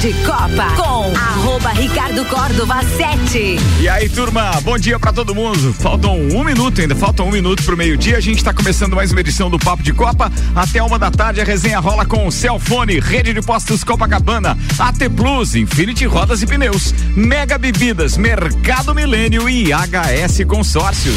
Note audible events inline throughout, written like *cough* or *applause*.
de Copa com arroba Ricardo Córdova 7. E aí, turma, bom dia pra todo mundo. Faltam um minuto ainda, faltam um minuto pro meio-dia. A gente tá começando mais uma edição do Papo de Copa. Até uma da tarde a resenha rola com Celfone, Rede de Postos Copacabana, AT Plus, Infinity Rodas e Pneus, Mega Bebidas, Mercado Milênio e HS Consórcios.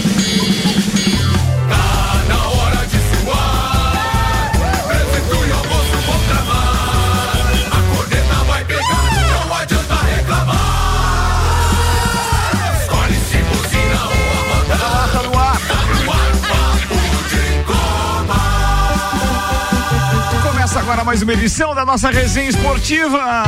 Agora mais uma edição da nossa resenha esportiva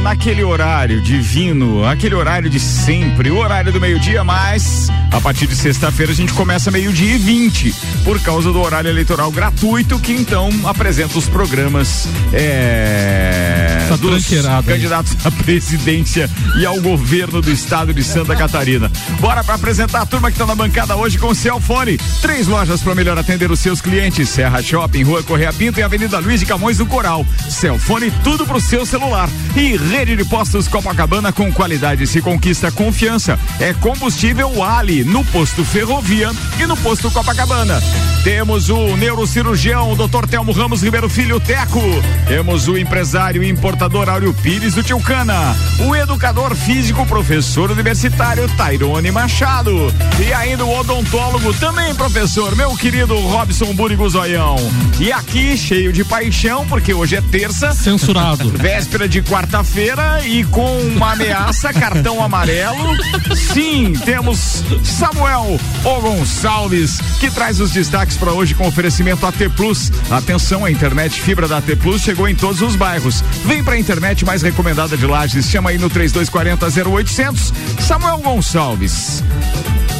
naquele horário divino, aquele horário de sempre, o horário do meio-dia, mas a partir de sexta-feira a gente começa meio-dia e 20, por causa do horário eleitoral gratuito, que então apresenta os programas é, Tá dos tranqueirado aí. candidatos à presidência e ao governo do estado de Santa Catarina. Bora para apresentar a turma que está na bancada hoje com o Celfone. Três lojas para melhor atender os seus clientes: Serra Shopping, Rua Correia Pinto e Avenida Luiz de Camões do Coral. Celfone, tudo pro seu celular. E rede de postos Copacabana com qualidade se conquista confiança. É combustível Ali no posto Ferrovia e no posto Copacabana. Temos o neurocirurgião Dr. Telmo Ramos Ribeiro Filho Teco. Temos o empresário e importador Áureo Pires do Tilcana. O educador físico professor universitário Tairone Machado. E ainda o odontólogo também professor, meu querido Robson Burigo Zoião. E aqui cheio de paixão, porque hoje é terça. Censurado. *laughs* Véspera de quarta-feira e com uma ameaça, cartão amarelo. Sim, temos Samuel O Gonçalves, que traz os destaques para hoje com oferecimento AT Plus. Atenção, a internet fibra da AT Plus chegou em todos os bairros. Vem pra internet mais recomendada de Lages, chama aí no 3240 0800. Samuel Gonçalves.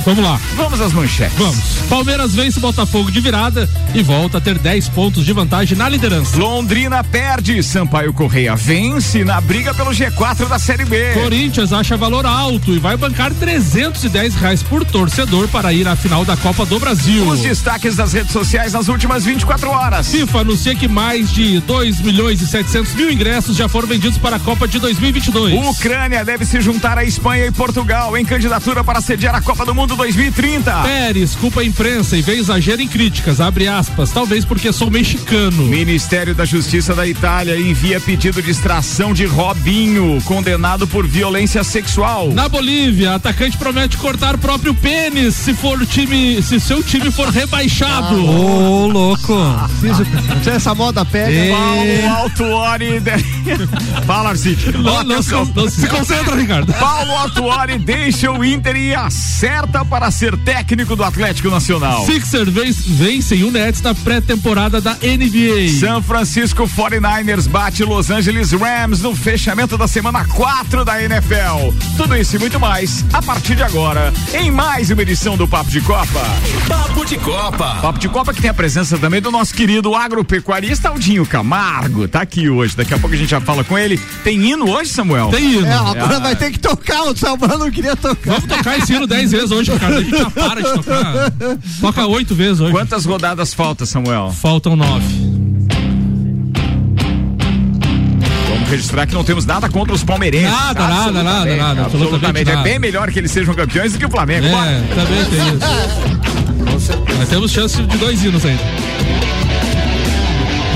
Vamos lá. Vamos às manchetes. Vamos. Palmeiras vence o Botafogo de virada e volta a ter 10 pontos de vantagem na liderança. Londrina perde, Sampaio Correia vence na briga pelo G4 da Série B. Corinthians acha valor alto e vai bancar 310 reais por torcedor para ir à final da Copa do Brasil. Os destaques das redes sociais nas últimas 24 horas. FIFA anuncia que mais de 2 milhões e 700 mil ingressos já foram vendidos para a Copa de 2022. Ucrânia deve se juntar à Espanha e Portugal em candidatura para sediar a Copa do Mundo 2030. Pérez culpa a imprensa e vê exagero em críticas, abre aspas, talvez porque sou mexicano. Ministério da Justiça da Itália envia pedido de extração de Robinho, condenado por violência sexual. Na Bolívia, atacante promete cortar o próprio pênis se for o time, se seu time for rebaixado. Ô, louco. Se essa moda pega. Paulo Altuori. De... *laughs* Fala, Arcite. Não, não se, não se concentra, Ricardo. Paulo Altuori deixa o Inter e acerta para ser técnico do Atlético Nacional. Sixers vence, vencem o Nets na pré-temporada da NBA. São Francisco 49ers bate Los Angeles Rams no fechamento da semana 4 da NFL. Tudo isso e muito mais a partir de agora em mais uma edição do Papo de Copa. Papo de Copa. Papo de Copa que tem a presença também do nosso querido agropecuarista Aldinho Camargo. Tá aqui hoje. Daqui a pouco a gente já fala com ele. Tem hino hoje, Samuel? Tem hino. É, agora vai ter que tocar. O Samuel não queria tocar. Vamos tocar esse hino 10 vezes hoje, Ricardo. A gente já para de tocar. Toca 8 vezes hoje. Quantas rodadas falta, Samuel? Faltam 9. Vamos registrar que não temos nada contra os palmeirenses. Nada, nada, nada, Absolutamente, nada, absolutamente. É nada. bem melhor que eles sejam campeões do que o Flamengo. Bora. É, também tem isso. *laughs* Mas temos chance de dois hinos ainda.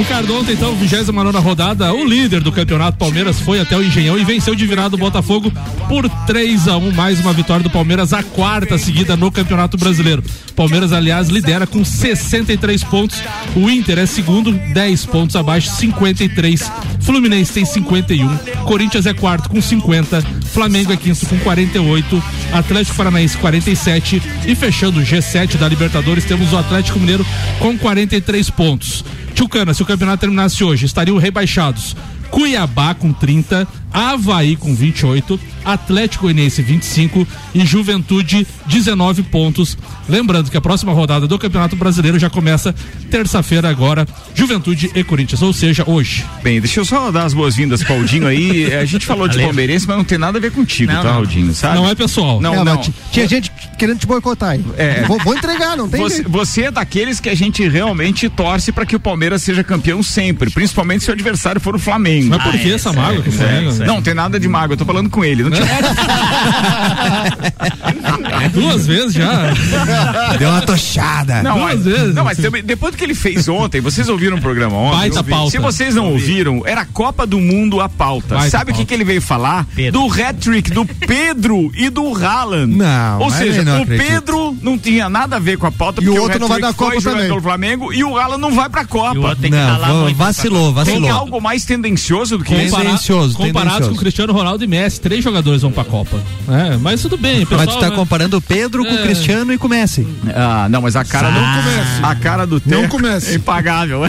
Ricardo, ontem então, 29 rodada, o líder do campeonato Palmeiras foi até o Engenhão e venceu de virada o Botafogo por 3 a 1 mais uma vitória do Palmeiras, a quarta seguida no Campeonato Brasileiro. Palmeiras, aliás, lidera com 63 pontos. O Inter é segundo, 10 pontos abaixo, 53. Fluminense tem 51. Corinthians é quarto com 50. Flamengo é quinto com 48. Atlético Paranaense 47. E fechando o G7 da Libertadores, temos o Atlético Mineiro com 43 pontos. Tchucana, se o campeonato terminasse hoje, estariam rebaixados Cuiabá com 30, Havaí com 28, Atlético Goianiense 25 e Juventude 19 pontos. Lembrando que a próxima rodada do Campeonato Brasileiro já começa terça-feira agora, Juventude e Corinthians, ou seja, hoje. Bem, deixa eu só dar as boas-vindas pro Aldinho aí. *laughs* A gente falou de palmeirense, mas não tem nada a ver contigo, Não, tá. Aldinho? Sabe? Não é pessoal. Não, Não, não. tinha gente querendo te boicotar aí. É. Vou, vou entregar, não tem Você, você é daqueles que a gente realmente torce para que o Palmeiras seja campeão sempre, principalmente se o adversário for o Flamengo. Mas por Ah, que é, essa mágoa com o sério, Flamengo? sério. Não, tem nada de mágoa, eu tô falando com ele. Não tinha... *laughs* Duas vezes já. Deu uma tochada. Não, Duas mas, vezes. não, mas também, depois do que ele fez ontem, vocês ouviram o programa ontem? Baita pauta. Se vocês não ouviram, era Copa do Mundo a pauta. Baita Sabe o que, que ele veio falar? Pedro. Do hat-trick do Pedro e do Haaland. Não, Ou seja, o acredito. Pedro não tinha nada a ver com a pauta, E porque o outro não vai dar Copa foi também. Flamengo e o Haaland não vai pra Copa. E o outro tem que Não, ralar va- muito. vacilou, Tem vacilou. algo mais tendencioso do que isso? Compara- Tendencioso, comparados tendencioso. com Cristiano Ronaldo e Messi, três jogadores vão pra Copa. É, mas tudo bem, pessoal. Mas tu tá né? comparando o Pedro com É. o Cristiano e com o Messi. Ah, não, mas a cara Não do A cara do Não comece. é impagável.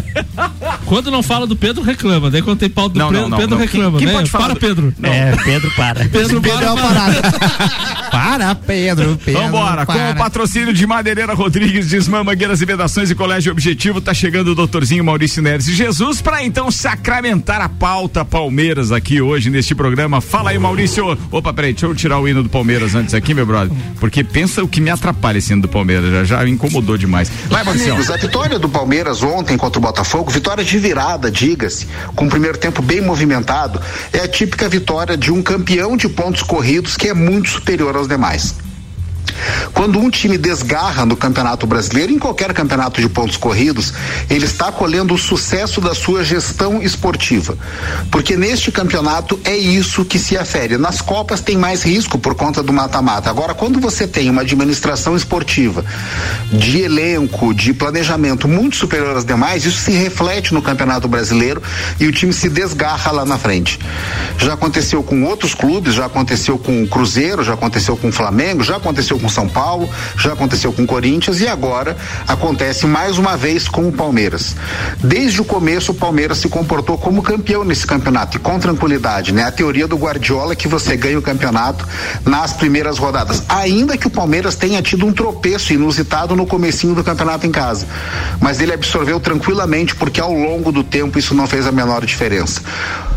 Quando não fala do Pedro, reclama. Daí quando tem pau do Não, Pedro, não, não, Pedro não. reclama. Quem- quem né? pode falar para, do- Pedro. É, Pedro para. Pedro, Pedro é para, uma para. parada. *laughs* para, Pedro, Pedro. Vambora, com para. o patrocínio de Madeireira Rodrigues, Desmã, Mangueiras e Vedações e Colégio Objetivo, tá chegando o doutorzinho Maurício Neres e Jesus pra então sacramentar a pauta Palmeiras aqui hoje neste programa. Fala aí, Maurício. Opa, peraí, deixa eu tirar o hino do Palmeiras antes aqui, meu brother, porque pensa o que me atrapalha esse hino do Palmeiras, já, já incomodou demais. Vai, Maurício. A vitória do Palmeiras ontem contra o Botafogo, vitória de virada, diga-se, com o primeiro tempo bem movimentado, é a típica vitória de um campeão de pontos corridos que é muito superior aos demais. Quando um time desgarra no Campeonato Brasileiro, em qualquer campeonato de pontos corridos, ele está colhendo o sucesso da sua gestão esportiva. Porque neste campeonato é isso que se afere. Nas Copas tem mais risco por conta do mata-mata. Agora, quando você tem uma administração esportiva de elenco, de planejamento muito superior às demais, isso se reflete no Campeonato Brasileiro e o time se desgarra lá na frente. Já aconteceu com outros clubes, já aconteceu com o Cruzeiro, já aconteceu com o Flamengo, já aconteceu com São Paulo, já aconteceu com Corinthians e agora acontece mais uma vez com o Palmeiras. Desde o começo o Palmeiras se comportou como campeão nesse campeonato e com tranquilidade, né? A teoria do Guardiola é que você ganha o campeonato nas primeiras rodadas, ainda que o Palmeiras tenha tido um tropeço inusitado no comecinho do campeonato em casa. Mas ele absorveu tranquilamente porque ao longo do tempo isso não fez a menor diferença.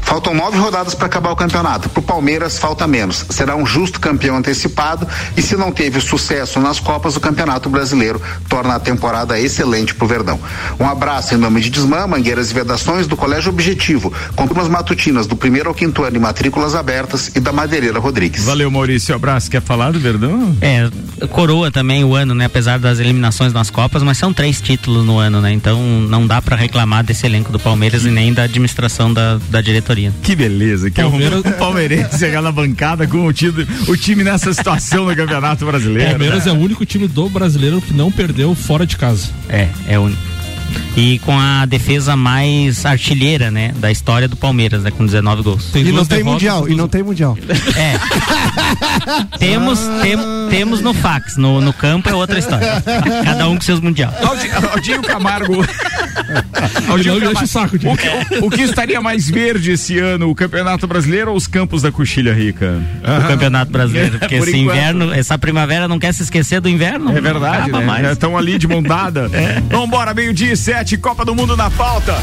Faltam nove rodadas para acabar o campeonato. Para o Palmeiras falta menos. Será um justo campeão antecipado e se não teve sucesso nas Copas, o Campeonato Brasileiro torna a temporada excelente para o Verdão. Um abraço em nome de Desmã, Mangueiras e Vedações do Colégio Objetivo, com turmas matutinas do primeiro ao quinto ano e matrículas abertas e da Madeireira Rodrigues. Valeu, Maurício. Abraço. Quer falar do Verdão? É, coroa também o ano, né? Apesar das eliminações nas Copas, mas são três títulos no ano, né? Então não dá pra reclamar desse elenco do Palmeiras e nem da administração da, da diretoria. Que beleza, que Palmeiras- é o palmeirense chegar na bancada com o time, o time nessa situação no Campeonato Brasileiro. *laughs* Palmeiras é o único time do brasileiro que não perdeu fora de casa. É, é único. E com a defesa mais artilheira, né? Da história do Palmeiras, né? Com 19 gols. Tem E não tem derrotas, mundial, e não tem mundial. É. *laughs* temos, tem- temos no fax, no, no campo é outra história. Cada um com seus mundial. Aldinho, Aldinho Camargo. *laughs* Me enche o saco, o, que, o que estaria mais verde esse ano, o Campeonato Brasileiro ou os campos da Coxilha Rica? do Campeonato Brasileiro. Porque *laughs* Por esse enquanto. inverno, essa primavera não quer se esquecer do inverno. É verdade, né? Estão ali de mão dada. Vambora, meio-dia Copa do Mundo na pauta.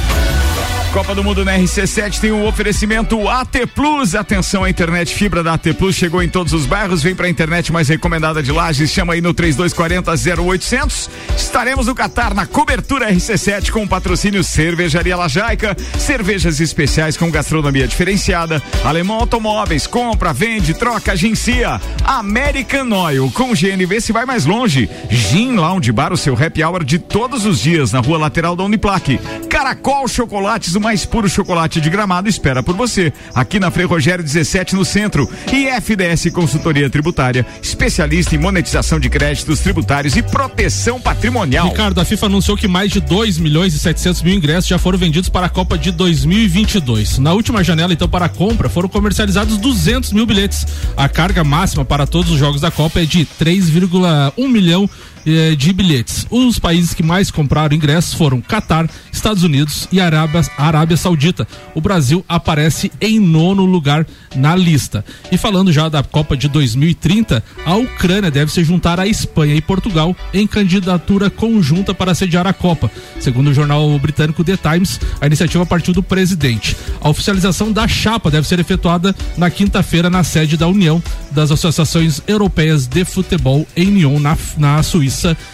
Copa do Mundo na RC7 tem um oferecimento AT Plus. Atenção, a internet fibra da AT Plus chegou em todos os bairros. Vem pra internet mais recomendada de Lages. Chama aí no 3240 0800. Estaremos no Catar na cobertura RC7 com o patrocínio Cervejaria Lajaica. Cervejas especiais com gastronomia diferenciada. Alemão Automóveis. Compra, vende, troca, agencia. American Oil. Com GNV se vai mais longe. Gin Lounge Bar, o seu happy hour de todos os dias na rua lateral da Uniplaque. Caracol Chocolates, mais puro chocolate de gramado, espera por você. Aqui na Frei Rogério 17 no centro. E FDS Consultoria Tributária, especialista em monetização de créditos tributários e proteção patrimonial. Ricardo, a FIFA anunciou que mais de 2 milhões e 700 mil ingressos já foram vendidos para a Copa de 2022. Na última janela, então, para a compra, foram comercializados 200 mil bilhetes. A carga máxima para todos os jogos da Copa é de 3,1 milhão eh, de bilhetes. Os países que mais compraram ingressos foram Catar, Estados Unidos e Arábia, Arábia Saudita. O Brasil aparece em nono lugar na lista. E falando já da Copa de 2030, a Ucrânia deve se juntar à Espanha e Portugal em candidatura conjunta para sediar a Copa. Segundo o jornal britânico The Times, a iniciativa partiu do presidente. A oficialização da chapa deve ser efetuada na quinta-feira na sede da União das Associações Europeias de Futebol em Lyon, na, na Suíça.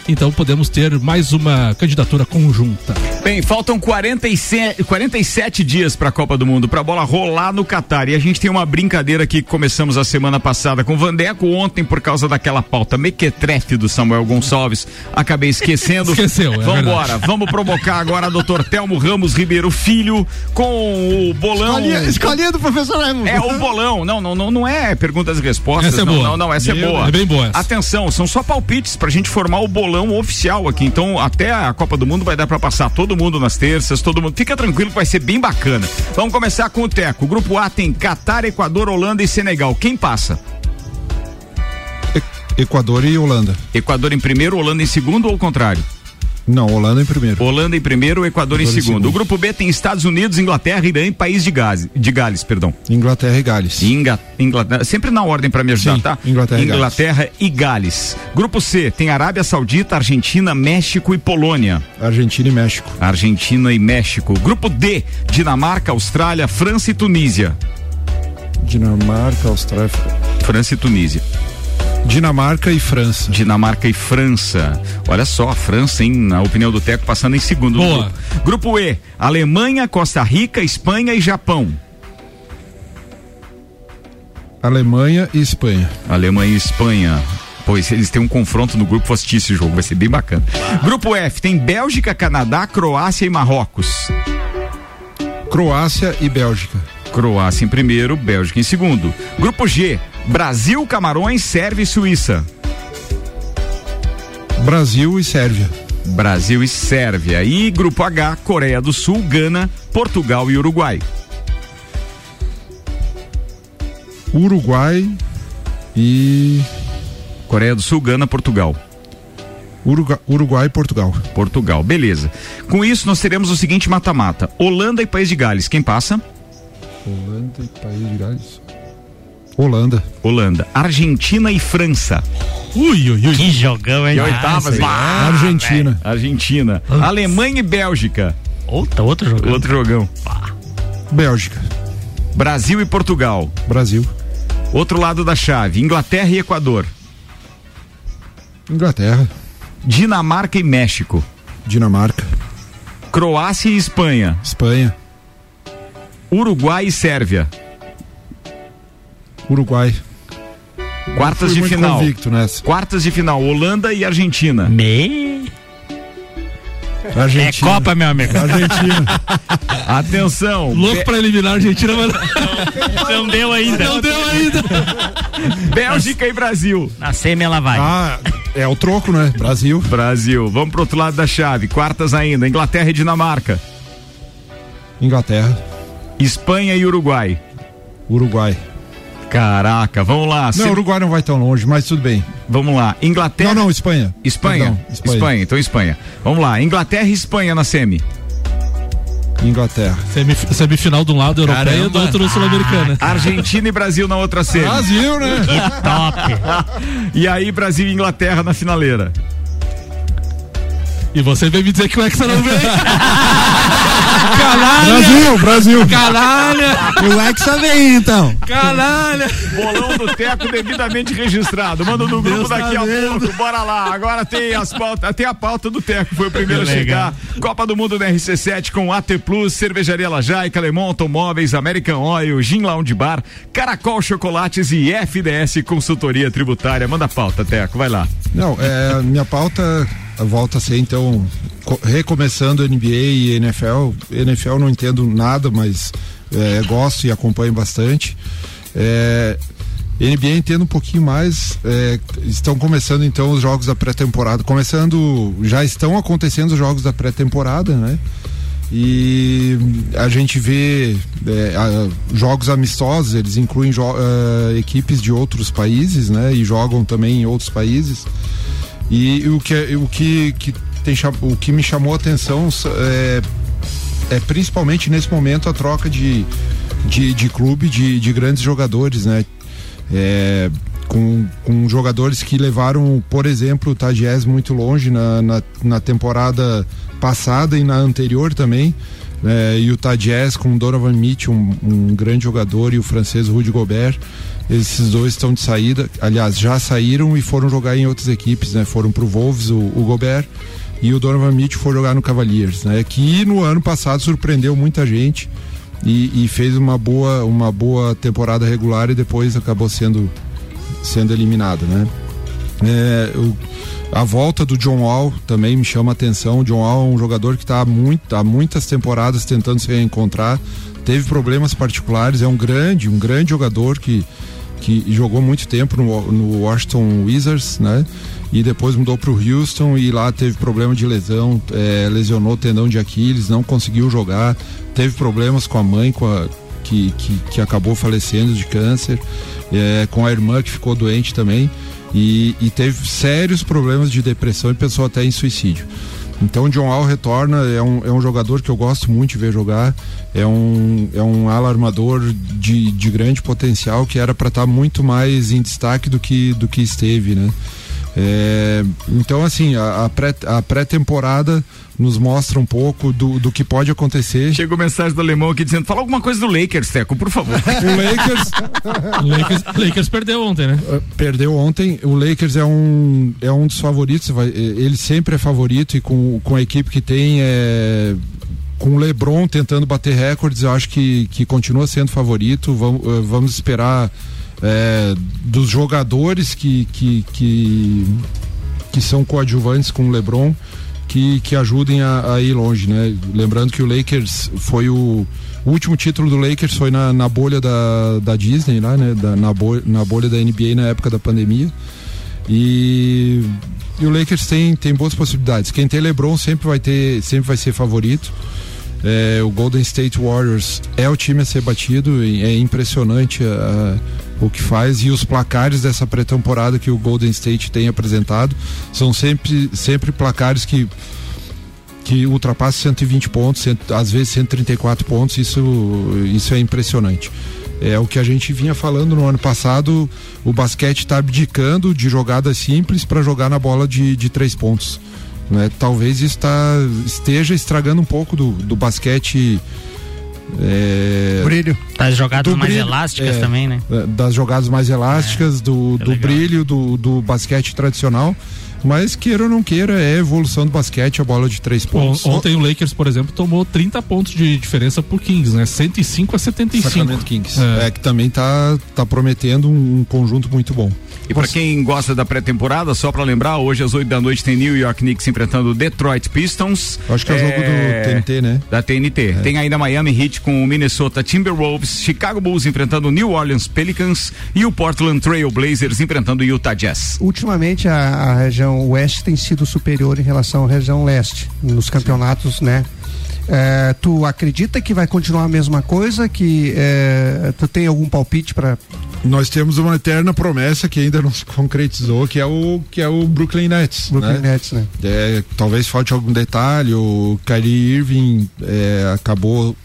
Então podemos ter mais uma candidatura conjunta. Bem, faltam 47, 47 dias para a Copa do Mundo, para a bola rolar no Catar. E a gente tem uma brincadeira aqui que começamos a semana passada com o Vandeco ontem por causa daquela pauta mequetrefe do Samuel Gonçalves. Acabei esquecendo. *laughs* Esqueceu, é Vambora, verdade. vamos provocar agora doutor Telmo Ramos Ribeiro Filho com o bolão. Escolinha, escolinha do professor Raimundo. É o bolão. Não, não, não, não é perguntas e respostas. Essa é não, boa. não, não, essa é Meu, boa. é bem boa essa. Atenção, são só palpites pra gente formar o bolão oficial aqui. Então, até a Copa do Mundo vai dar pra passar todo mundo nas terças, todo mundo. Fica tranquilo que vai ser bem bacana. Vamos começar com o Teco. O grupo A tem Catar, Equador, Holanda e Senegal. Quem passa? Equador e Holanda. Equador em primeiro, Holanda em segundo ou ao contrário? Não, Holanda em primeiro. Holanda em primeiro, Equador, em Equador em segundo. segundo. O grupo B tem Estados Unidos, Inglaterra, Irã e País de, Gales, de Gales, perdão. Inglaterra e Gales. Inga, Inglaterra, sempre na ordem para me ajudar, Sim, tá? Inglaterra e Inglaterra e Gales. Grupo C tem Arábia Saudita, Argentina, México e Polônia. Argentina e México. Argentina e México. Grupo D, Dinamarca, Austrália, França e Tunísia. Dinamarca, Austrália. França e Tunísia. Dinamarca e França. Dinamarca e França. Olha só, a França, hein, na opinião do Teco, passando em segundo. Boa. Grupo. grupo E, Alemanha, Costa Rica, Espanha e Japão. Alemanha e Espanha. Alemanha e Espanha. Pois eles têm um confronto no grupo, vou assistir esse jogo, vai ser bem bacana. Grupo F tem Bélgica, Canadá, Croácia e Marrocos. Croácia e Bélgica. Croácia em primeiro, Bélgica em segundo. Grupo G, Brasil, Camarões, Sérvia e Suíça. Brasil e Sérvia. Brasil e Sérvia. E grupo H, Coreia do Sul, Gana, Portugal e Uruguai. Uruguai e. Coreia do Sul, Gana, Portugal. Uruguai, Uruguai e Portugal. Portugal, beleza. Com isso, nós teremos o seguinte mata-mata: Holanda e País de Gales. Quem passa? Holanda e País de Gales. Holanda. Holanda. Argentina e França. Ui, ui, ui. Que jogão, hein? E oitavas, hein? Argentina. Argentina. Alemanha e Bélgica. Outra, outro jogão. Outro jogão. Bélgica. Brasil e Portugal. Brasil. Outro lado da chave: Inglaterra e Equador. Inglaterra. Dinamarca e México. Dinamarca. Croácia e Espanha. Espanha. Uruguai e Sérvia. Uruguai. Quartas de final. convicto nessa. Quartas de final: Holanda e Argentina. Me... É Argentina. Copa, meu amigo. Argentina. *laughs* Atenção. Louco pra eliminar a Argentina, mas Não deu ainda. não deu ainda. Bélgica e Brasil. Na semi ela vai. Ah, é o troco, né? Brasil. Brasil. Vamos pro outro lado da chave. Quartas ainda: Inglaterra e Dinamarca. Inglaterra. Espanha e Uruguai. Uruguai. Caraca, vamos lá. Não, Sem- Uruguai não vai tão longe, mas tudo bem. Vamos lá. Inglaterra. Não, não, Espanha. Espanha. Perdão, Espanha. Então Espanha. Vamos lá. Inglaterra e Espanha na semi. Inglaterra. Semif- semifinal de um lado europeia e do outro sul-americana. Argentina e Brasil na outra semi. Brasil, né? *laughs* Top. E aí Brasil e Inglaterra na finaleira. E você vem me dizer que o Hexa não *laughs* vem. Brasil, Brasil. Canalha! O Hexa vem então. Canalha! Bolão do Teco devidamente registrado. Manda no grupo Deus tá daqui a vendo. pouco. Bora lá. Agora tem as pautas, tem a pauta do Teco, foi o primeiro a chegar. Copa do Mundo da RC7 com AT Plus, Cervejaria Lajaica, Lemon Automóveis, American Oil, Gin Lounge Bar, Caracol Chocolates e FDS Consultoria Tributária. Manda a pauta, Teco, vai lá. Não, é, minha pauta volta a ser então co- recomeçando NBA e NFL. NFL não entendo nada, mas é, gosto e acompanho bastante. É, NBA entendo um pouquinho mais. é, estão começando então os jogos da pré-temporada. Começando, já estão acontecendo os jogos da pré-temporada, né? E a gente vê é, a- jogos amistosos, eles incluem jo- eh, equipes de outros países, né? E jogam também em outros países. E, o que, o que, que tem, o que me chamou a atenção é, é principalmente nesse momento a troca de, de, de clube de, de grandes jogadores, né? É, com, com jogadores que levaram, por exemplo, o Tajies muito longe na, na, na temporada passada e na anterior também. É, e o Tajies com o Donovan Mitchell, um, um grande jogador, e o francês Rudy Gobert. Esses dois estão de saída, aliás, já saíram e foram jogar em outras equipes, né? Foram pro Wolves, o, o Gobert, e o Donovan Mitchell foi jogar no Cavaliers, né? Que no ano passado surpreendeu muita gente e, e fez uma boa, uma boa temporada regular e depois acabou sendo, sendo eliminado, né? É, o- a volta do John Wall também me chama a atenção. O John Wall é um jogador que está há, muito, muitas temporadas tentando se reencontrar. Teve problemas particulares, é um grande, um grande jogador que, que jogou muito tempo no, no Washington Wizards, né? E depois mudou para o Houston e lá teve problema de lesão, é, lesionou o tendão de Aquiles, não conseguiu jogar, teve problemas com a mãe, com a, que, que, que acabou falecendo de câncer, é, com a irmã que ficou doente também e, e teve sérios problemas de depressão e pensou até em suicídio. Então John Wall retorna, é um, é um jogador que eu gosto muito de ver jogar, é um, é um ala armador de, de grande potencial que era para estar muito mais em destaque do que, do que esteve, né? É, então assim, a, a pré- pré-temporada nos mostra um pouco do, do que pode acontecer. Chegou mensagem do alemão aqui dizendo: fala alguma coisa do Lakers, Teco, por favor. *laughs* O Lakers O *laughs* Lakers, Lakers perdeu ontem, né? Uh, Perdeu ontem. O Lakers é um, é um dos favoritos. vai- eh, ele sempre é favorito e com, com a equipe que tem, é, com o LeBron tentando bater recordes, eu acho que, que continua sendo favorito. Vamos, eh, vamos esperar eh, dos jogadores que, que, que, que são coadjuvantes com o LeBron. Que, que ajudem a, a ir longe, né? Lembrando que o Lakers foi o, o último título do Lakers foi na, na bolha da, da Disney lá, né? Da- na, bolha, na bolha da NBA na época da pandemia. E, e o Lakers tem, tem boas possibilidades. Quem tem LeBron sempre vai ter, sempre vai ser favorito. É, o Golden State Warriors é o time a ser batido, é impressionante ah, o que faz e os placares dessa pré-temporada que o Golden State tem apresentado são sempre, sempre placares que que ultrapassam 120 pontos, cento- às vezes 134 pontos, isso, isso é impressionante. É o que a gente vinha falando no ano passado, o basquete está abdicando de jogadas simples para jogar na bola de, de três pontos. Né? Talvez isso tá, esteja estragando um pouco do, do basquete. é, Brilho. Das jogadas Do mais brilho, elásticas é. também, né? das jogadas mais elásticas, do, é do legal. brilho, do, do basquete tradicional. Mas queira ou não queira, é evolução do basquete, a bola de três On- pontos. Ontem o Lakers, por exemplo, tomou 30 pontos de diferença pro Kings, né? 105 a 75. Sacramento Kings. É. É. que também tá, tá prometendo um, um conjunto muito bom. E pra quem gosta da pré-temporada, só pra lembrar, hoje às 8 da noite tem New York Knicks enfrentando o Detroit Pistons. Acho que é o jogo do TNT, né? Da TNT. Tem ainda Miami Heat com o Minnesota Timberwolves, Chicago Bulls enfrentando o New Orleans Pelicans e o Portland Trail Blazers enfrentando o Utah Jazz. Ultimamente a, a região oeste tem sido superior em relação à região leste nos campeonatos, né? É, tu acredita que vai continuar a mesma coisa? Que é, tu tem algum palpite para Nós temos uma eterna promessa que ainda não se concretizou, que é o, que é o Brooklyn Nets. Brooklyn né? Nets, né? É, talvez falte algum detalhe. O Kyrie Irving é, acabou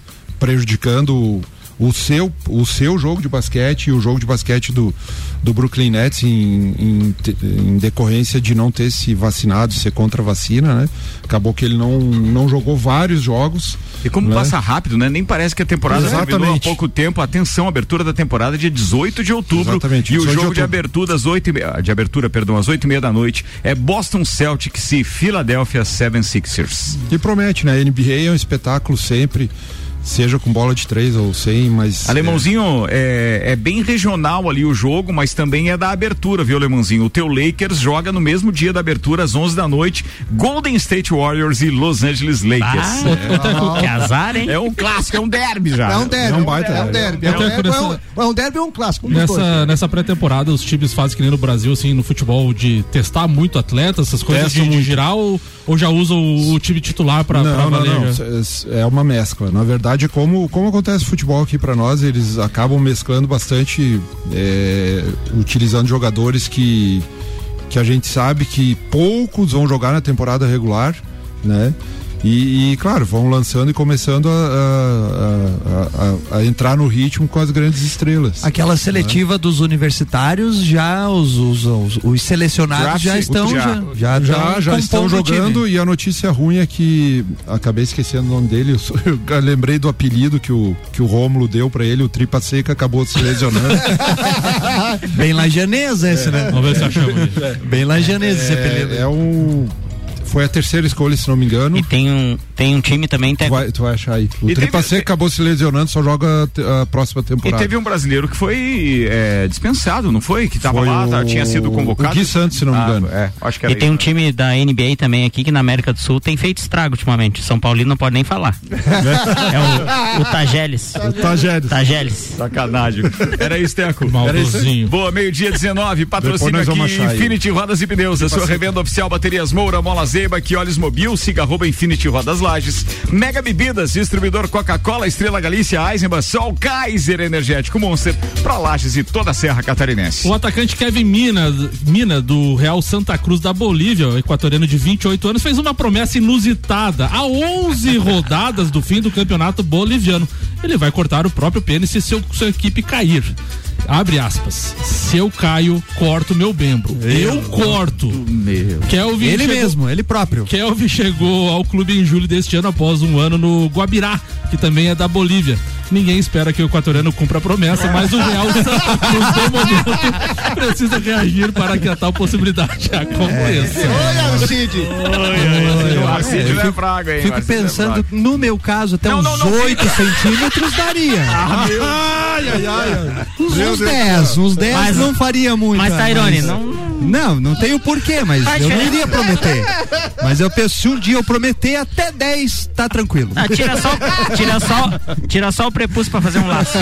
prejudicando o, seu, o seu jogo de basquete e o jogo de basquete do, do Brooklyn Nets em, em, em decorrência de não ter se vacinado, ser contra a vacina, né? Acabou que ele não, não jogou vários jogos. E como né? passa rápido, né? Nem parece que a temporada terminou há Exatamente. pouco tempo. Atenção, abertura da temporada dia 18 de outubro. Exatamente, E o 18 de jogo de, outubro. abertura às 8 e meia, de abertura, perdão, às 8 e meia da noite é Boston Celtics e Philadelphia 76ers. Que promete, né? A NBA é um espetáculo sempre, seja com bola de três ou sem, mas. Alemãozinho, é, é bem regional ali o jogo, mas também é da abertura, viu, Alemãozinho? O teu Lakers joga no mesmo dia da abertura, às 11 da noite, Golden State Warriors e Los Angeles Lakers. Ah, Teco, que azar, hein? É um clássico, é um derby já. É um derby, É um baita é um derby. É um derby, é um- é um derby ou um clássico? um dos dois. Nessa, nessa pré-temporada, os times fazem que nem no Brasil, assim, no futebol, de testar muito atleta, essas coisas Testam de, de muito. girar, ou, ou já usam o, o time titular pra, pra não, não, valer? não. É- É uma mescla. Na verdade, é como, como acontece futebol aqui pra nós, eles acabam mesclando bastante, é, utilizando jogadores que, que a gente sabe que poucos vão jogar na temporada regular, né? E, e, claro, vão lançando e começando a, a- a- a- a entrar no ritmo com as grandes estrelas. Aquela seletiva dos universitários, já os, os, os, os selecionados Draft, já estão. já. Já, já, já, tão já estão jogando e a notícia ruim é que acabei esquecendo o nome dele. *laughs* Eu, eu lembrei do apelido que o, que o Rômulo deu pra ele, o Tripa Seca acabou se lesionando. *laughs* Bem lajanesa esse, né? Vamos ver se achamos. ali. Bem lajanesa esse apelido. é, é um. Foi a terceira escolha, se não me engano. E tem um, tem um time também. Tu vai, tu vai achar aí. O E Tripa teve- Seca acabou se lesionando, só joga te- a próxima E temporada. teve um brasileiro que foi é, dispensado, não foi? Que tava Foi lá, tá- o- tinha sido convocado. o Gui Santos, se não me Ah, engano. É, acho que era e tem um isso. time da NBA também aqui que na América do Sul tem feito estrago ultimamente. São Paulino não pode nem falar. *laughs* é o, o Tajeles. Tajeres. Tajeles. Sacanagem. Era isso, Teco. Maldozinho. Boa, meio-dia 19, patrocínio aqui. Infinity Rodas e Pneus, a sua revenda oficial Baterias Moura, Mola Zeiba, que olhos mobil, siga arroba Infinity Rodas Lages, Mega Bebidas, distribuidor Coca-Cola, Estrela Galícia, Eisenbahn, Sol, Kaiser Energético Monster, pra Lages e toda a Serra Catarinense. O atacante Kevin Mina, Mina, do Real Santa Cruz da Bolívia, equatoriano de 28 anos, fez uma promessa inusitada. A *laughs* 11 rodadas do fim do campeonato boliviano, ele vai cortar o próprio pênis se seu, sua equipe cair. Abre aspas. Se eu caio, corto meu membro. Eu corto. Meu. Kelvin Ele chegou- mesmo, ele próprio. Kelvin chegou ao clube em julho deste ano após um ano no Guabirá, que também é da Bolívia. Ninguém espera que o equatoriano cumpra a promessa, mas o Real no momento, precisa reagir para que a tal possibilidade aconteça. Olha o Cid. O Arcídio não é praga, hein? Fico é pensando, no meu caso, até uns não, não, 8 centímetros daria. *laughs* Ai, ai, ai. Uns, Meu uns Deus 10, uns 10 Mas- não faria muito. Mas, Tairone, mas- não. Não, não tem o porquê, mas eu não iria prometer. Mas eu penso, se um dia eu prometer até 10, tá tranquilo. Ah, tira, só, tira, só, tira só o prepúcio pra fazer um laço.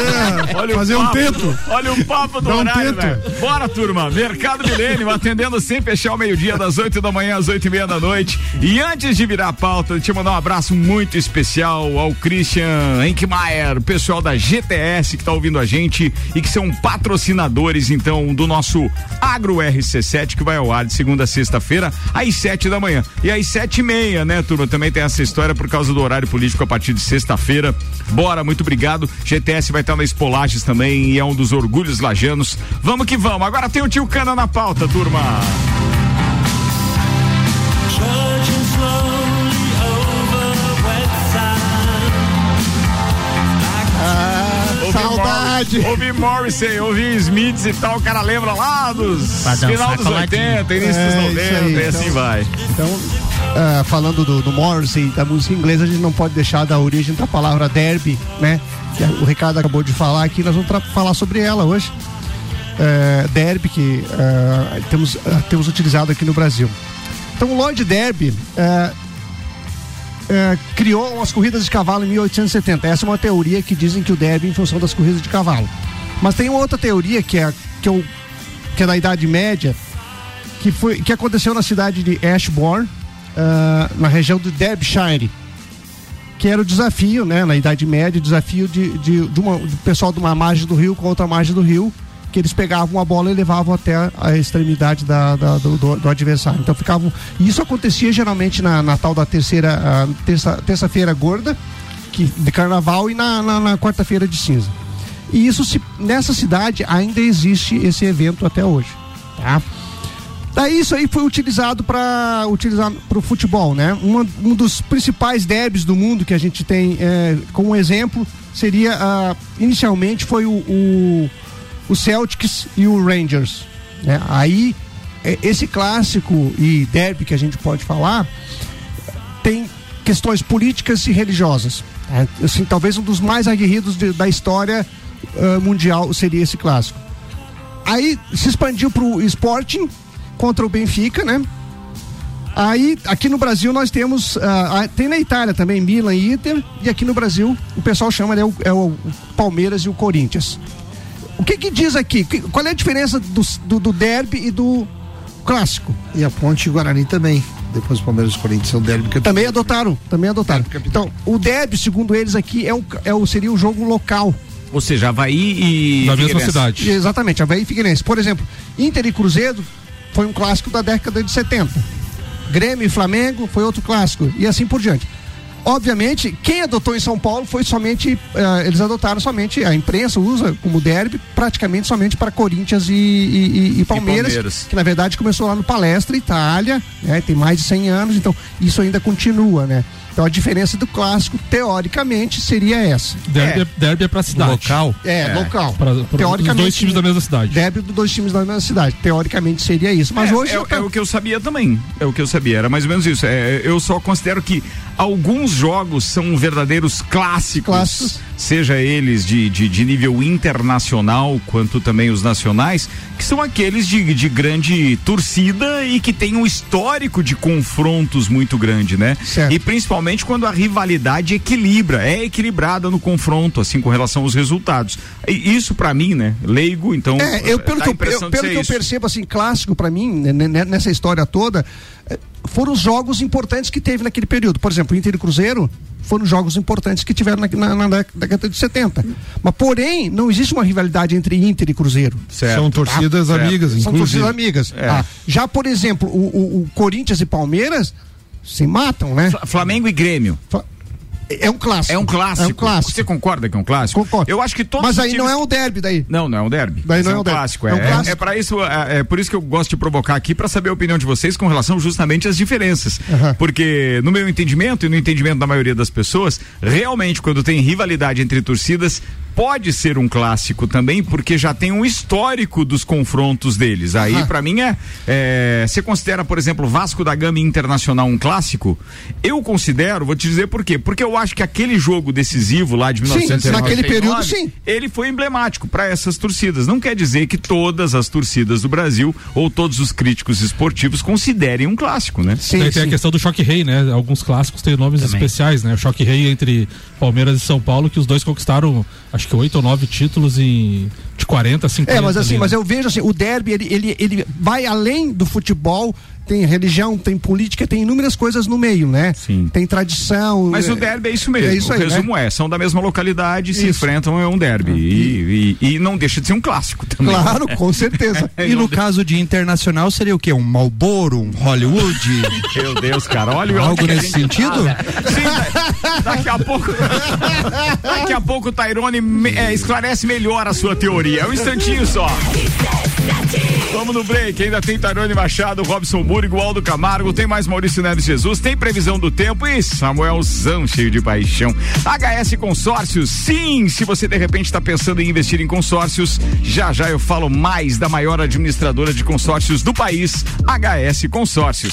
*laughs* Olha Fazer o um papo, teto. Olha o papo do Dá um horário, teto. velho. Bora, turma. Mercado Milênio, atendendo sem fechar o meio-dia, das 8 da manhã às 8 e meia da noite. E antes de virar a pauta, deixa eu mandar um abraço muito especial ao Christian Enkmaier, o pessoal da GTS que tá ouvindo a gente e que são patrocinadores, então, do nosso Agro RC7, que vai ao ar de segunda a sexta-feira, às 7 da manhã. E às sete e meia, né, turma? Também tem essa história por causa do horário político a partir de sexta-feira. Bora, muito obrigado. GTS vai estar na Espolages também e é um dos orgulhos lajanos. Vamos que vamos. Agora tem o tio Cana na pauta, turma. Saudade. Ouvi Morrissey, ouvi Smiths e tal, o cara lembra lá dos dançar final dos coladinho. 80, início É, dos isso 90 aí, e assim então. vai. Então, ah, falando do, do Morrissey e da música inglesa, a gente não pode deixar da origem da palavra derby, né? Que o Ricardo acabou de falar aqui, nós vamos falar sobre ela hoje. É, derby que ah, temos, ah, temos utilizado aqui no Brasil. Então, o Lloyd Derby ah, criou as corridas de cavalo em 1870. Essa é uma teoria que dizem que o derby é em função das corridas de cavalo. Mas tem uma outra teoria que é, que é, o- que é da Idade Média, que, foi, que aconteceu na cidade de Ashbourne, ah, na região do Derbyshire. Que era o desafio, né, na Idade Média, o desafio de, de, de uma, do pessoal de uma margem do rio com outra margem do rio, que eles pegavam uma bola e levavam até a extremidade da, da- do, do- adversário. Então ficavam. Isso acontecia geralmente na, na tal da terceira, ah, terça, terça-feira gorda, que, de carnaval, e na, na- na quarta-feira de cinza. E isso se, nessa cidade ainda existe esse evento até hoje. Tá? Daí isso aí foi utilizado para utilizar para o futebol, né? Uma- um dos principais derbys do mundo que a gente tem é, como exemplo seria ah, inicialmente foi o, o, o Celtics e o Rangers, né? Aí é, esse clássico e derby que a gente pode falar tem questões políticas e religiosas. né? Assim, talvez um dos mais aguerridos de- da história ah, mundial seria esse clássico. Aí se expandiu para o Sporting contra o Benfica, né? Aí, aqui no Brasil, nós temos. ah, tem na Itália também, Milan e Inter. E aqui no Brasil, o pessoal chama né, o, é o Palmeiras e o Corinthians. O que que diz aqui? Qual é a diferença do, do, do derby e do clássico? E a Ponte e Guarani também. Depois o Palmeiras e Corinthians são derby campeão. Também adotaram, também adotaram. Então, o derby, segundo eles aqui, é o, é o, seria o jogo local. Ou seja, Havaí e. Da mesma Figueirense. cidade. Exatamente, Havaí e Figueirense. Por exemplo, Inter e Cruzeiro foi um clássico da década de 70. Grêmio e Flamengo foi outro clássico e assim por diante. Obviamente, quem adotou em São Paulo foi somente, eh, eles adotaram somente, a imprensa usa como derby praticamente somente para Corinthians e, e- e- e Palmeiras, Palmeiras. que na verdade começou lá no Palestra, Itália, né, tem mais de 100 anos, então isso ainda continua, né? Então a diferença do clássico, teoricamente, seria essa. Derby é, derby é pra cidade. Local. É, local. Pra, pra Teoricamente, os dois times da mesma cidade. Derby dos dois times da mesma cidade. Teoricamente seria isso. Mas é, hoje. é, tá- é o que eu sabia também. É o que eu sabia. Era mais ou menos isso. É, eu só considero que alguns jogos são verdadeiros clássicos. Clássicos. Seja eles de, de, de nível internacional, quanto também os nacionais, que são aqueles de, de grande torcida e que tem um histórico de confrontos muito grande, né? Certo. E principalmente quando a rivalidade equilibra, é equilibrada no confronto, assim, com relação aos resultados. E isso pra mim, né? Leigo, então. É, eu, pelo que, eu, eu- pelo que eu percebo, assim, clássico pra mim, né, né, nessa história toda, eh, foram os jogos importantes que teve naquele período. Por exemplo, Inter e Cruzeiro foram jogos importantes que tiveram na, na- na déc- década de 70. Mas, porém, não existe uma rivalidade entre Inter e Cruzeiro. Certo. São torcidas certo. amigas, São inclusive. torcidas amigas. É. Ah, já, por exemplo, o, o- o Corinthians e Palmeiras se matam, né? Fla- Flamengo e Grêmio. Fa- É um clássico. É um clássico. É um clássico. Você concorda que é um clássico? Concordo. Eu acho que todos Mas aí times- não é um derby daí. Não, não é um derby. Daí não é é um derby. clássico. É É, um clássico. é, para isso, é, é por isso que eu gosto de provocar aqui para saber a opinião de vocês com relação justamente às diferenças. Aham. Porque no meu entendimento e no entendimento da maioria das pessoas, realmente quando tem rivalidade entre torcidas, pode ser um clássico também, porque já tem um histórico dos confrontos deles. Aí Aham. para mim é, é, você considera, por exemplo, Vasco da Gama Internacional um clássico? Eu considero, vou te dizer por quê? Porque eu acho que aquele jogo decisivo lá de Sim, 1999, naquele período, sim. ele foi emblemático para essas torcidas. Não quer dizer que todas as torcidas do Brasil ou todos os críticos esportivos considerem um clássico, né? Sim, tem a sim. questão do choque rei, né? Alguns clássicos têm nomes Também. especiais, né? O choque rei entre Palmeiras e São Paulo, que os dois conquistaram, acho que oito ou nove títulos em de 40, 50. É, mas assim, ali, mas né? eu vejo assim, o derby, ele, ele, ele vai além do futebol, tem religião, tem política, tem inúmeras coisas no meio, né? Sim. Tem tradição. Mas é, o derby é isso mesmo. É isso aí, o resumo é, são da mesma localidade, se Isso. enfrentam, é um derby. E, e- e não deixa de ser um clássico também. Claro, com certeza. *laughs* E no caso de internacional seria o quê? Um Marlboro, um Hollywood? *laughs* Meu Deus, cara, olha Algo nesse sentido? né? Sim, da- daqui a pouco. *laughs* daqui a pouco o Tairone me- é, esclarece melhor a sua teoria. É um instantinho só. Vamos no break, ainda tem Tairone Machado, Robson Burgo, Aldo Camargo, tem mais Maurício Neves Jesus, tem previsão do tempo e Samuelzão cheio de paixão. HS Consórcios, sim, se você de repente está pensando em investir em consórcios, já já eu falo mais da maior administradora de consórcios do país, HS Consórcios.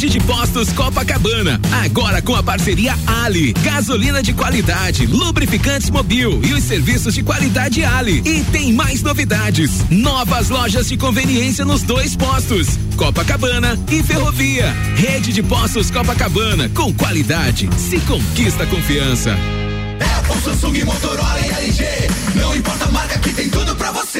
Rede de Postos Copacabana, agora com a parceria Ali, gasolina de qualidade, lubrificantes mobil e os serviços de qualidade Ali. E tem mais novidades, novas lojas de conveniência nos dois postos, Copacabana e Ferrovia. Rede de Postos Copacabana, com qualidade, se conquista confiança. Apple, Samsung, Motorola e LG. Não importa a marca que tem tudo pra você.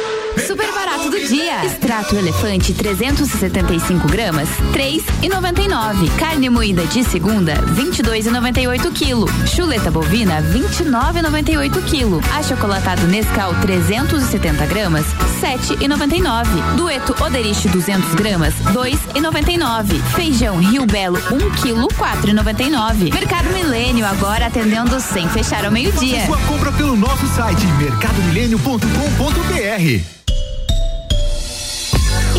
Super barato do dia. Extrato elefante 375 gramas, 3,99. Carne moída de segunda, 22,98 quilo. Chuleta bovina, 29,98 quilo. Achocolatado Nescau 370 gramas, 7,99. Dueto Oderich 200 gramas, 2,99. Feijão Rio Belo 1 quilo, 4,99. Mercado Milênio agora atendendo sem fechar ao meio-dia. Sua compra pelo nosso site mercadomilênio.com.br.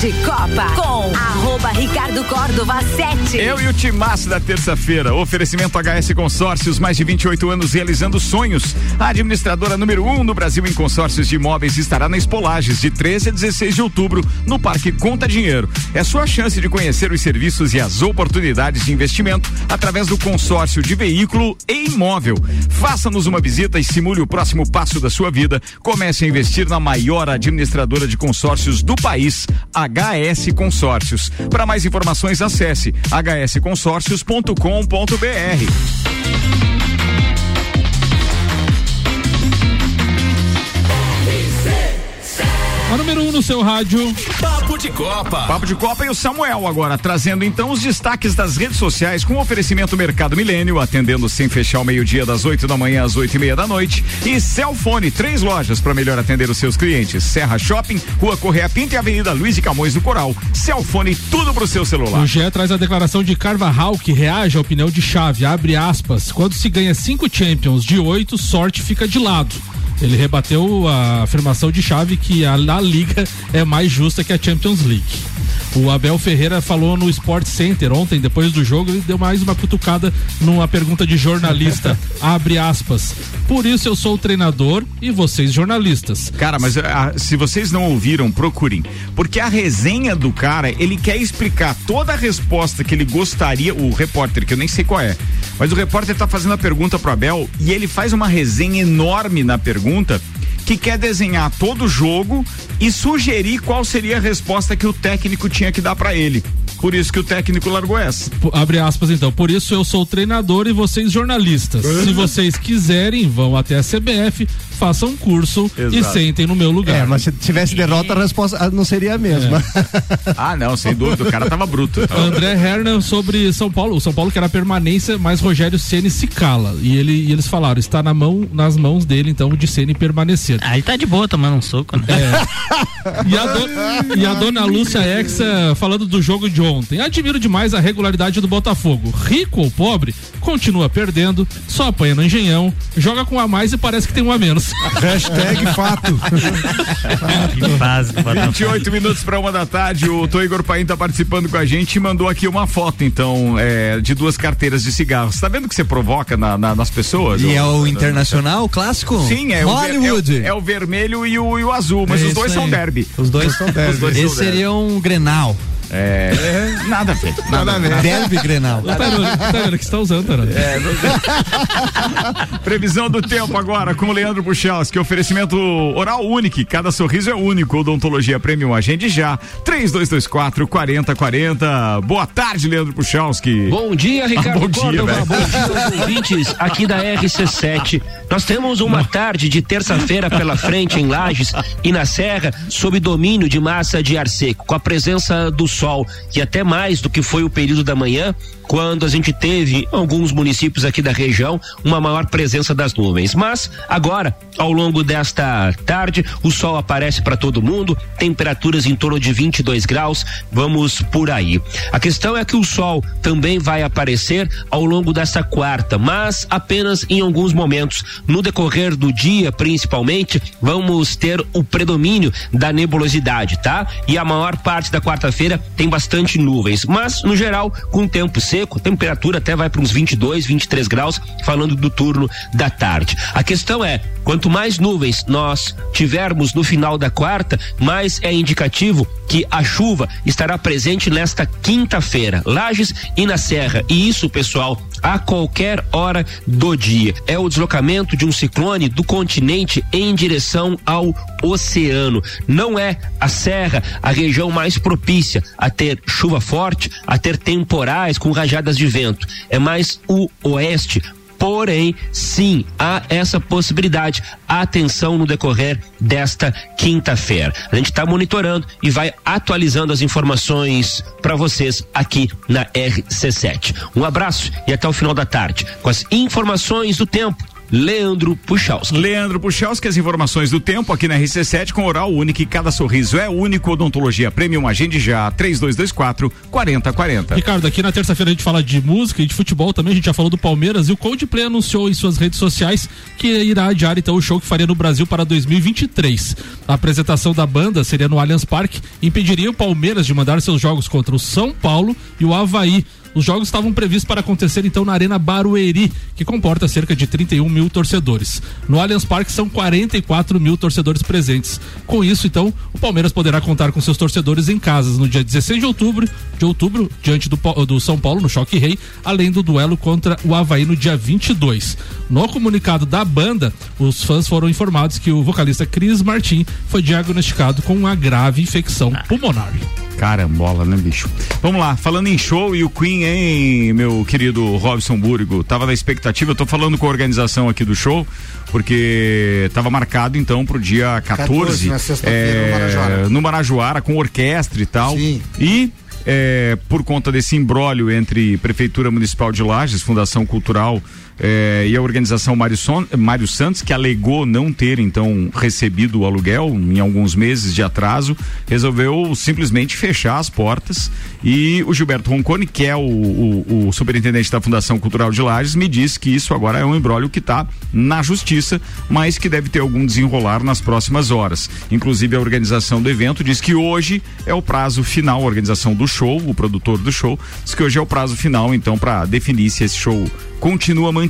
De Copa com arroba Ricardo Córdova 7. Eu e o timaço da terça-feira. Oferecimento HS Consórcios, mais de 28 anos realizando sonhos. A administradora número 1 um no Brasil em consórcios de imóveis estará na Espolages de 13 a 16 de outubro no Parque Conta Dinheiro. É sua chance de conhecer os serviços e as oportunidades de investimento através do consórcio de veículo e imóvel. Faça-nos uma visita e simule o próximo passo da sua vida. Comece a investir na maior administradora de consórcios do país, HS Consórcios. Para mais informações, acesse hsconsórcios.com.br. A número 1 um no seu rádio. Papo de Copa. Papo de Copa e o Samuel agora trazendo então os destaques das redes sociais com oferecimento Mercado Milênio, atendendo sem fechar o meio-dia das 8 da manhã às 8 e meia da noite. E Celfone, três lojas para melhor atender os seus clientes: Serra Shopping, Rua Correia Pinto e Avenida Luiz de Camões do Coral. Celfone, tudo pro seu celular. O GE traz a declaração de Carvajal que reage à opinião de Chave, abre aspas, quando se ganha cinco Champions de oito, sorte fica de lado. Ele rebateu a afirmação de Chave que a La Liga é mais justa que a Champions League. O Abel Ferreira falou no Sport Center ontem, depois do jogo, ele deu mais uma cutucada numa pergunta de jornalista. *laughs* abre aspas. Por isso eu sou o treinador e vocês jornalistas. Cara, mas ah, se vocês não ouviram, procurem. Porque a resenha do cara, ele quer explicar toda a resposta que ele gostaria, o repórter, que eu nem sei qual é. Mas o repórter tá fazendo a pergunta pro Abel e ele faz uma resenha enorme na pergunta que quer desenhar todo o jogo e sugerir qual seria a resposta que o técnico tinha que dar para ele. Por isso que o técnico largou essa. P- Abre aspas então. Por isso eu sou treinador e vocês jornalistas. Se *laughs* vocês quiserem, vão até a CBF, façam um curso e Exato. sentem no meu lugar. É, mas se tivesse derrota, a resposta ah, não seria a mesma. Ah, não, sem dúvida, o cara tava bruto. André Herner sobre São Paulo. O São Paulo quer a permanência, mas Rogério Ceni se cala. E, ele, e eles falaram, está na mão, nas mãos dele, então, de Ceni permanecer. Aí tá de boa tomando um soco, né? E a, do- e a dona Lúcia Exa falando do jogo de ontem. Admiro demais a regularidade do Botafogo. Rico ou pobre, continua perdendo, só apanha no engenhão, joga com a mais e parece que tem um a menos. Hashtag fato. *laughs* que fase do 28 minutos para uma da tarde, o Tô Igor Paim tá participando com a gente e mandou aqui uma foto, então, é, de duas carteiras de cigarros. Tá vendo o que você provoca na- na- nas pessoas? E é Ô, o internacional, o clássico? Sim, é Hollywood. O, ver- é, o- é o vermelho e o, e o azul, mas É os isso dois são aí. derby. Os dois são derby. Os dois Esse são derby. seria um Grenal. É, nada a ver. Nada a ver. Derby Grenal. Tá vendo, tá vendo que você tá usando, Tarano? É, *laughs* Previsão do tempo agora com o Leandro Puchalski. Oferecimento oral único. Cada sorriso é único. Odontologia Premium. Agende já. 3224 4040. Boa tarde, Leandro Puchalski. Bom dia, Ricardo Bom dia, Córdova. velho. Bom dia aos ouvintes aqui da RC7. Nós temos uma tarde de terça-feira pela frente em Lages e na Serra, sob domínio de massa de ar seco, com a presença do sol, que até mais do que foi o período da manhã, quando a gente teve em alguns municípios aqui da região uma maior presença das nuvens. Mas agora, ao longo desta tarde, o sol aparece para todo mundo, temperaturas em torno de 22 graus, vamos por aí. A questão é que o sol também vai aparecer ao longo dessa quarta, mas apenas em alguns momentos. No decorrer do dia, principalmente, vamos ter o predomínio da nebulosidade, tá? E a maior parte da quarta-feira tem bastante nuvens, mas no geral, com tempo seco, temperatura até vai para uns 22, 23 graus, falando do turno da tarde. A questão é, quanto mais nuvens nós tivermos no final da quarta, mais é indicativo que a chuva estará presente nesta quinta-feira, Lages e na Serra. E isso, pessoal, a qualquer hora do dia. É o deslocamento de um ciclone do continente em direção ao oceano. Não é a Serra a região mais propícia a ter chuva forte, a ter temporais com rajadas de vento. É mais o oeste. Porém, sim, há essa possibilidade. Atenção no decorrer desta quinta-feira. A gente está monitorando e vai atualizando as informações para vocês aqui na RC7. Um abraço e até o final da tarde com as informações do tempo. Leandro Puchalski. Leandro Puchalski, as informações do tempo aqui na RC7 com oral único e cada sorriso é único. Odontologia Premium Agende já 3224 4040. Ricardo, aqui na terça-feira a gente fala de música e de futebol também, a gente já falou do Palmeiras e o Coldplay anunciou em suas redes sociais que irá adiar então o show que faria no Brasil para 2023. A apresentação da banda seria no Allianz Parque e impediria o Palmeiras de mandar seus jogos contra o São Paulo e o Havaí. Os jogos estavam previstos para acontecer então na Arena Barueri, que comporta cerca de 31 mil torcedores. No Allianz Parque são 44 mil torcedores presentes. Com isso, então, o Palmeiras poderá contar com seus torcedores em casas no dia 16 de outubro, de outubro diante do, do São Paulo no Choque Rei, além do duelo contra o Havaí no dia 22. No comunicado da banda, os fãs foram informados que o vocalista Cris Martin foi diagnosticado com uma grave infecção pulmonar. Carambola, né, bicho? Vamos lá, falando em show e o Queen, hein, meu querido Robson Burgo? Tava na expectativa, eu tô falando com a organização aqui do show, porque tava marcado então pro dia 14, 14, na sexta-feira, no é, Marajoara. no Marajoara, com orquestra e tal. E é, por conta desse imbróglio entre Prefeitura Municipal de Lages, Fundação Cultural é, e a organização Mário, Son- Mário Santos, que alegou não ter então recebido o aluguel em alguns meses de atraso, resolveu simplesmente fechar as portas. E o Gilberto Roncone, que é o, o- o superintendente da Fundação Cultural de Lages, me disse que isso agora é um imbróglio que está na justiça, mas que deve ter algum desenrolar nas próximas horas. Inclusive, a organização do evento diz que hoje é o prazo final, a organização do show, o produtor do show, diz que hoje é o prazo final, então, para definir se esse show continua mantido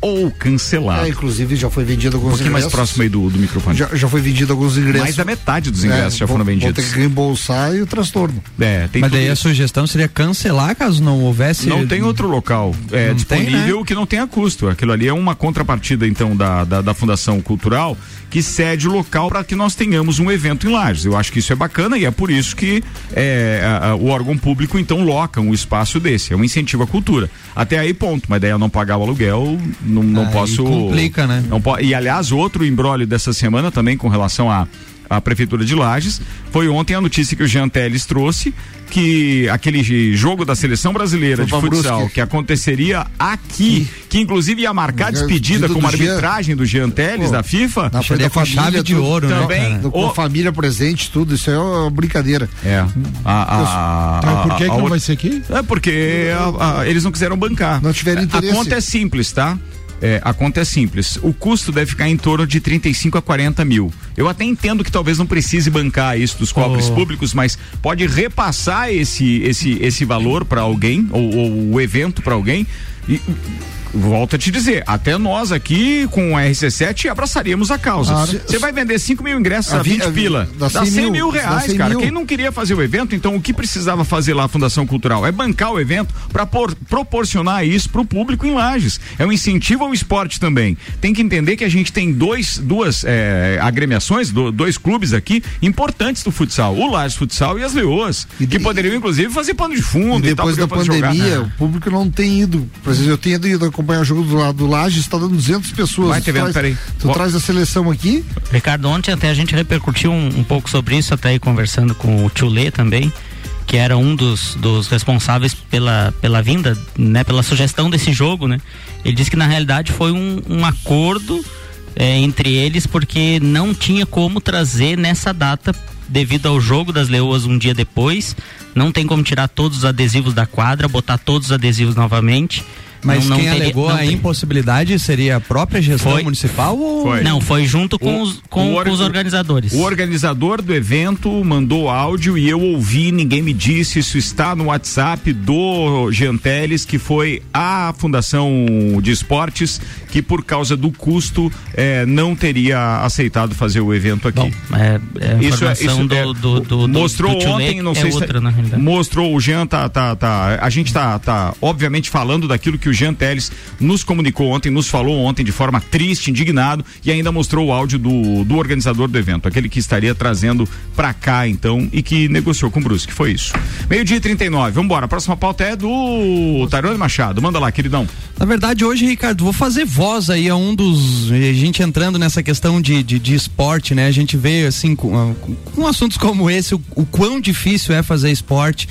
ou cancelado. É, inclusive já foi vendido alguns Um pouquinho mais ingressos. próximo aí do, do microfone. Já, já foi vendido alguns ingressos. Mais da metade dos ingressos já vão- foram vendidos. ter que reembolsar e o transtorno. É, tem Mas daí a isso. sugestão seria cancelar caso não houvesse. Não tem outro local é, Não tem, disponível que não tenha custo. Aquilo ali é uma contrapartida, então, da, da, da Fundação Cultural que cede o local para que nós tenhamos um evento em Lages. Eu acho que isso é bacana e é por isso que é, a- a- o órgão público, então, loca um espaço desse. É um incentivo à cultura. Até aí, ponto. Mas daí eu não pagar o aluguel, não, não Aí posso. complica, né? Não po- e aliás, outro embrólio dessa semana também com relação a a prefeitura de Lages foi ontem a notícia que o Jean Teles trouxe que aquele jogo da seleção brasileira Foi de futsal Brusque. que aconteceria aqui, que inclusive ia marcar despedida com uma Jean. arbitragem do Jean Teles Pô, da FIFA. Na frente da com família, chave de tudo. ouro, né, Também. Com a família presente, tudo. Isso é uma brincadeira. É. A, a, a, por que, a- que a não vai ser aqui? É porque a- a- eles não quiseram bancar. Não tiveram A interesse. conta é simples, tá? É, a conta é simples. O custo deve ficar em torno de 35 a 40 mil. Eu até entendo que talvez não precise bancar isso dos cofres Oh. públicos, mas pode repassar esse, esse, esse valor para alguém, ou, ou o evento para alguém, E, Volto a te dizer, até nós aqui com a RC7 abraçaríamos a causa. Claro. Você vai vender 5 mil ingressos a A vi- 20 a vi- pila. dá Dá 100 100 mil, mil reais, 100 cara. mil. Quem não queria fazer o evento, então o que precisava fazer lá a Fundação Cultural? É bancar o evento para proporcionar isso para o público em Lages. É um incentivo ao esporte também. Tem que entender que a gente tem dois, duas eh, agremiações, do- dois clubes aqui importantes do futsal. O Lages Futsal e as Leoas. que poderiam, inclusive, fazer pano de fundo E e, tal, depois da pandemia, jogar. o público não tem ido. Por exemplo, eu tenho ido acompanhar o jogo do lado do Laje, está dando 200 pessoas. Vai, Tu TV, traz- peraí. Tu traz a seleção aqui? Ricardo, ontem até a gente repercutiu um, um pouco sobre isso, até aí conversando com o Tchulê também, que era um dos, dos responsáveis pela, pela vinda, né, pela sugestão desse jogo, né? Ele disse que na realidade foi um, um acordo é, entre eles, porque não tinha como trazer nessa data, devido ao jogo das Leoas um dia depois, não tem como tirar todos os adesivos da quadra, botar todos os adesivos novamente. Mas não, não quem teria- alegou não a tem- impossibilidade seria a própria gestão Foi. municipal ou Não, foi junto com, os, com, o com os organizadores. O organizador do evento mandou áudio e eu ouvi, ninguém me disse, isso está no WhatsApp do Gianteles, que foi a Fundação de Esportes, que por causa do custo eh, não teria aceitado fazer o evento aqui. é, é a informação do- do- do- do- mostrou do ontem, não é sei outra, se na realidade. mostrou o Jean tá, tá, tá a gente tá, tá obviamente falando daquilo que o Jean Teles nos comunicou ontem, nos falou ontem de forma triste, indignado e ainda mostrou o áudio do, do organizador do evento, aquele que estaria trazendo pra cá então e que negociou com o Brusque, foi isso. Meio-dia e 39, vamos embora. A próxima pauta é do Tarone Machado. Manda lá, queridão. Na verdade, hoje, Ricardo, vou fazer voz aí a um dos. A gente entrando nessa questão de, de, de esporte, né? A gente vê, assim, com, ah, com- com assuntos como esse, o, o quão difícil é fazer esporte.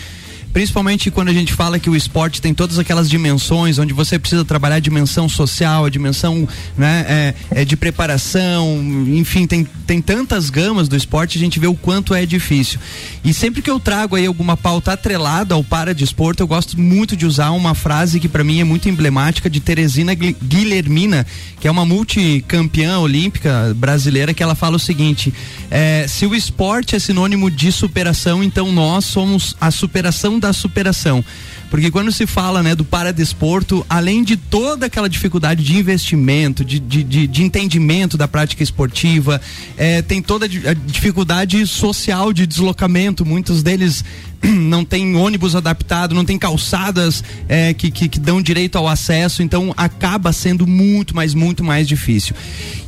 Principalmente quando a gente fala que o esporte tem todas aquelas dimensões, onde você precisa trabalhar a dimensão social, a dimensão né, é, é de preparação, enfim, tem, tem tantas gamas do esporte, a gente vê o quanto é difícil. E sempre que eu trago aí alguma pauta atrelada ao paradesporto, eu gosto muito de usar uma frase que para mim é muito emblemática de Teresina Gui- Guilhermina, que é uma multicampeã olímpica brasileira, que ela fala o seguinte: é, se o esporte é sinônimo de superação, então nós somos a superação da superação. Porque quando se fala né, do paradesporto, além de toda aquela dificuldade de investimento, de, de, de- de entendimento da prática esportiva, é, tem toda a di- a dificuldade social de deslocamento. Muitos deles *clears throat* não têm ônibus adaptado, não tem calçadas é, que, que, que dão direito ao acesso, então acaba sendo muito, mas muito mais difícil.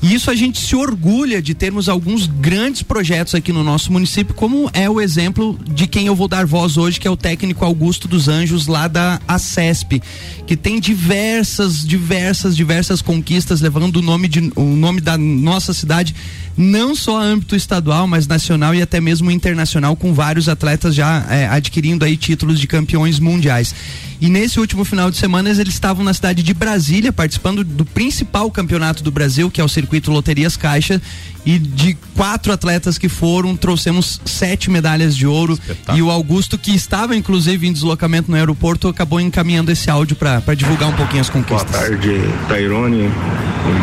E isso a gente se orgulha de termos alguns grandes projetos aqui no nosso município, como é o exemplo de quem eu vou dar voz hoje, que é o técnico Augusto dos Anjos, lá da ACESP, que tem diversas, diversas, diversas conquistas, levando o nome, de, o nome da nossa cidade, não só a âmbito estadual, mas nacional e até mesmo internacional, com vários atletas já é, adquirindo aí títulos de campeões mundiais. E nesse último final de semana eles estavam na cidade de Brasília, participando do principal campeonato do Brasil, que é o Circuito Loterias Caixa. E de quatro atletas que foram, trouxemos sete medalhas de ouro. E o Augusto, que estava inclusive em deslocamento no aeroporto, acabou encaminhando esse áudio para divulgar um pouquinho as Boa conquistas. tarde, Tairone.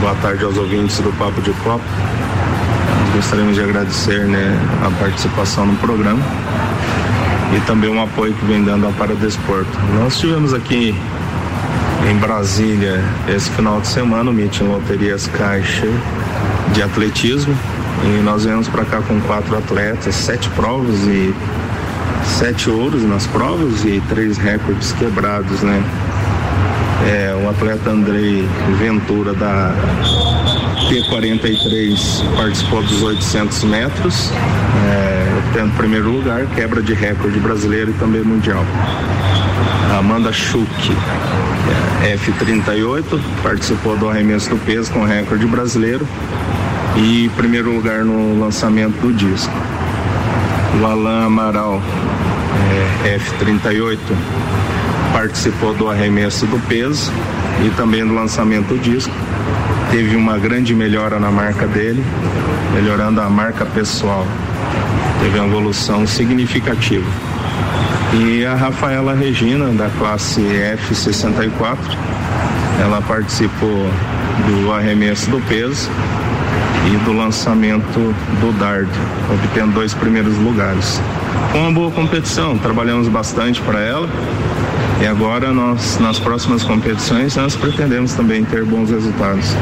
Boa tarde aos ouvintes do Papo de Copa. Nós gostaríamos de agradecer né, a participação no programa e também o apoio que vem dando ao Paradesporto. Nós tivemos aqui em Brasília esse final de semana o meeting Loterias Caixa de atletismo e nós viemos para cá com quatro atletas, sete provas e sete ouros nas provas e três recordes quebrados, né? É, o atleta Andrei Ventura da T43 participou dos 800 metros, é, obtendo primeiro lugar, quebra de recorde brasileiro e também mundial. Amanda Schuch, é, F38, participou do arremesso do peso com recorde brasileiro e primeiro lugar no lançamento do disco. O Alan Amaral, é, F38, participou do arremesso do peso e também do lançamento do disco. Teve uma grande melhora na marca dele, melhorando a marca pessoal. Teve uma evolução significativa. E a Rafaela Regina, da classe F64, ela participou do arremesso do peso e do lançamento do dardo, obtendo dois primeiros lugares. Foi uma boa competição, trabalhamos bastante para ela. E agora nós, nas próximas competições, nós pretendemos também ter bons resultados.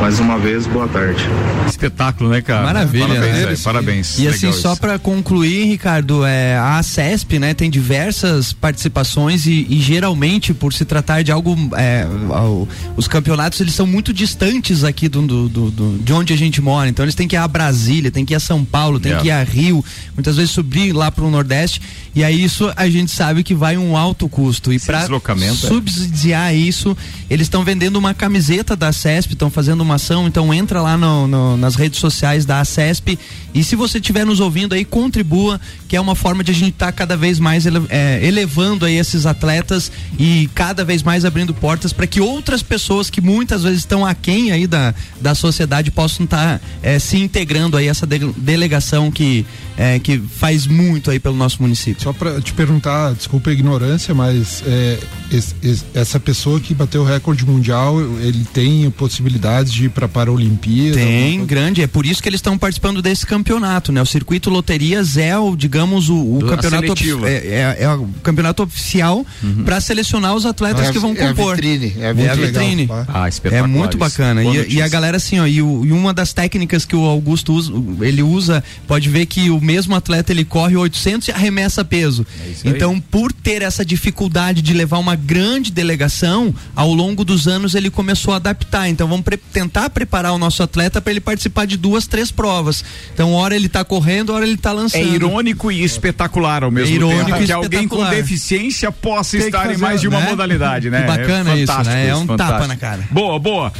Mais uma vez, boa tarde. Espetáculo, né, cara? Maravilha, Parabéns, né? velho, parabéns. E assim, só para concluir, Ricardo, é, a CESP, né, tem diversas participações e, e geralmente, por se tratar de algo, é, ao- os campeonatos eles são muito distantes aqui do, do- do- do- de onde a gente mora. Então eles têm que ir a Brasília, tem que ir a São Paulo, tem Yeah. que ir a Rio, muitas vezes subir lá para o Nordeste. E aí isso a gente sabe que vai um alto custo. E para é. subsidiar isso, eles estão vendendo uma camiseta da CESP, estão fazendo uma ação, então entra lá no- no- nas redes sociais da CESP e se você estiver nos ouvindo aí, contribua, que é uma forma de a gente estar cada vez mais ele- é, elevando aí esses atletas e cada vez mais abrindo portas para que outras pessoas que muitas vezes estão aquém aí da, da sociedade possam estar é, se integrando aí essa de- delegação que, é, que faz muito aí pelo nosso município. Só para te perguntar, desculpa a ignorância, mas é, es- es- essa pessoa que bateu o recorde mundial, ele tem possibilidades de ir para Paralimpíada? Tem, grande. É por isso que eles estão participando desse campeonato, né? O circuito loterias é o, digamos, o, o campeonato é, é- é o campeonato oficial para selecionar os atletas É que vão é a compor. vitrine, é a É a vitrine. Legal, Ah, É muito bacana. E, e a galera, assim, ó, e, o- e uma das técnicas que o Augusto usa, ele usa, pode ver que o mesmo atleta ele corre 800 e arremessa peso. É isso aí. então, por ter essa dificuldade de levar uma grande delegação, ao longo dos anos ele começou a adaptar. Então, vamos pre- tentar preparar o nosso atleta para ele participar de duas, três provas. Então, hora ele tá correndo, hora ele tá lançando. É irônico e espetacular ao mesmo É irônico tempo. e Que alguém com deficiência possa Tem estar em fazer, mais de uma né? modalidade, né? Que bacana é isso, né? É um tapa fantástico. na cara. Boa, boa.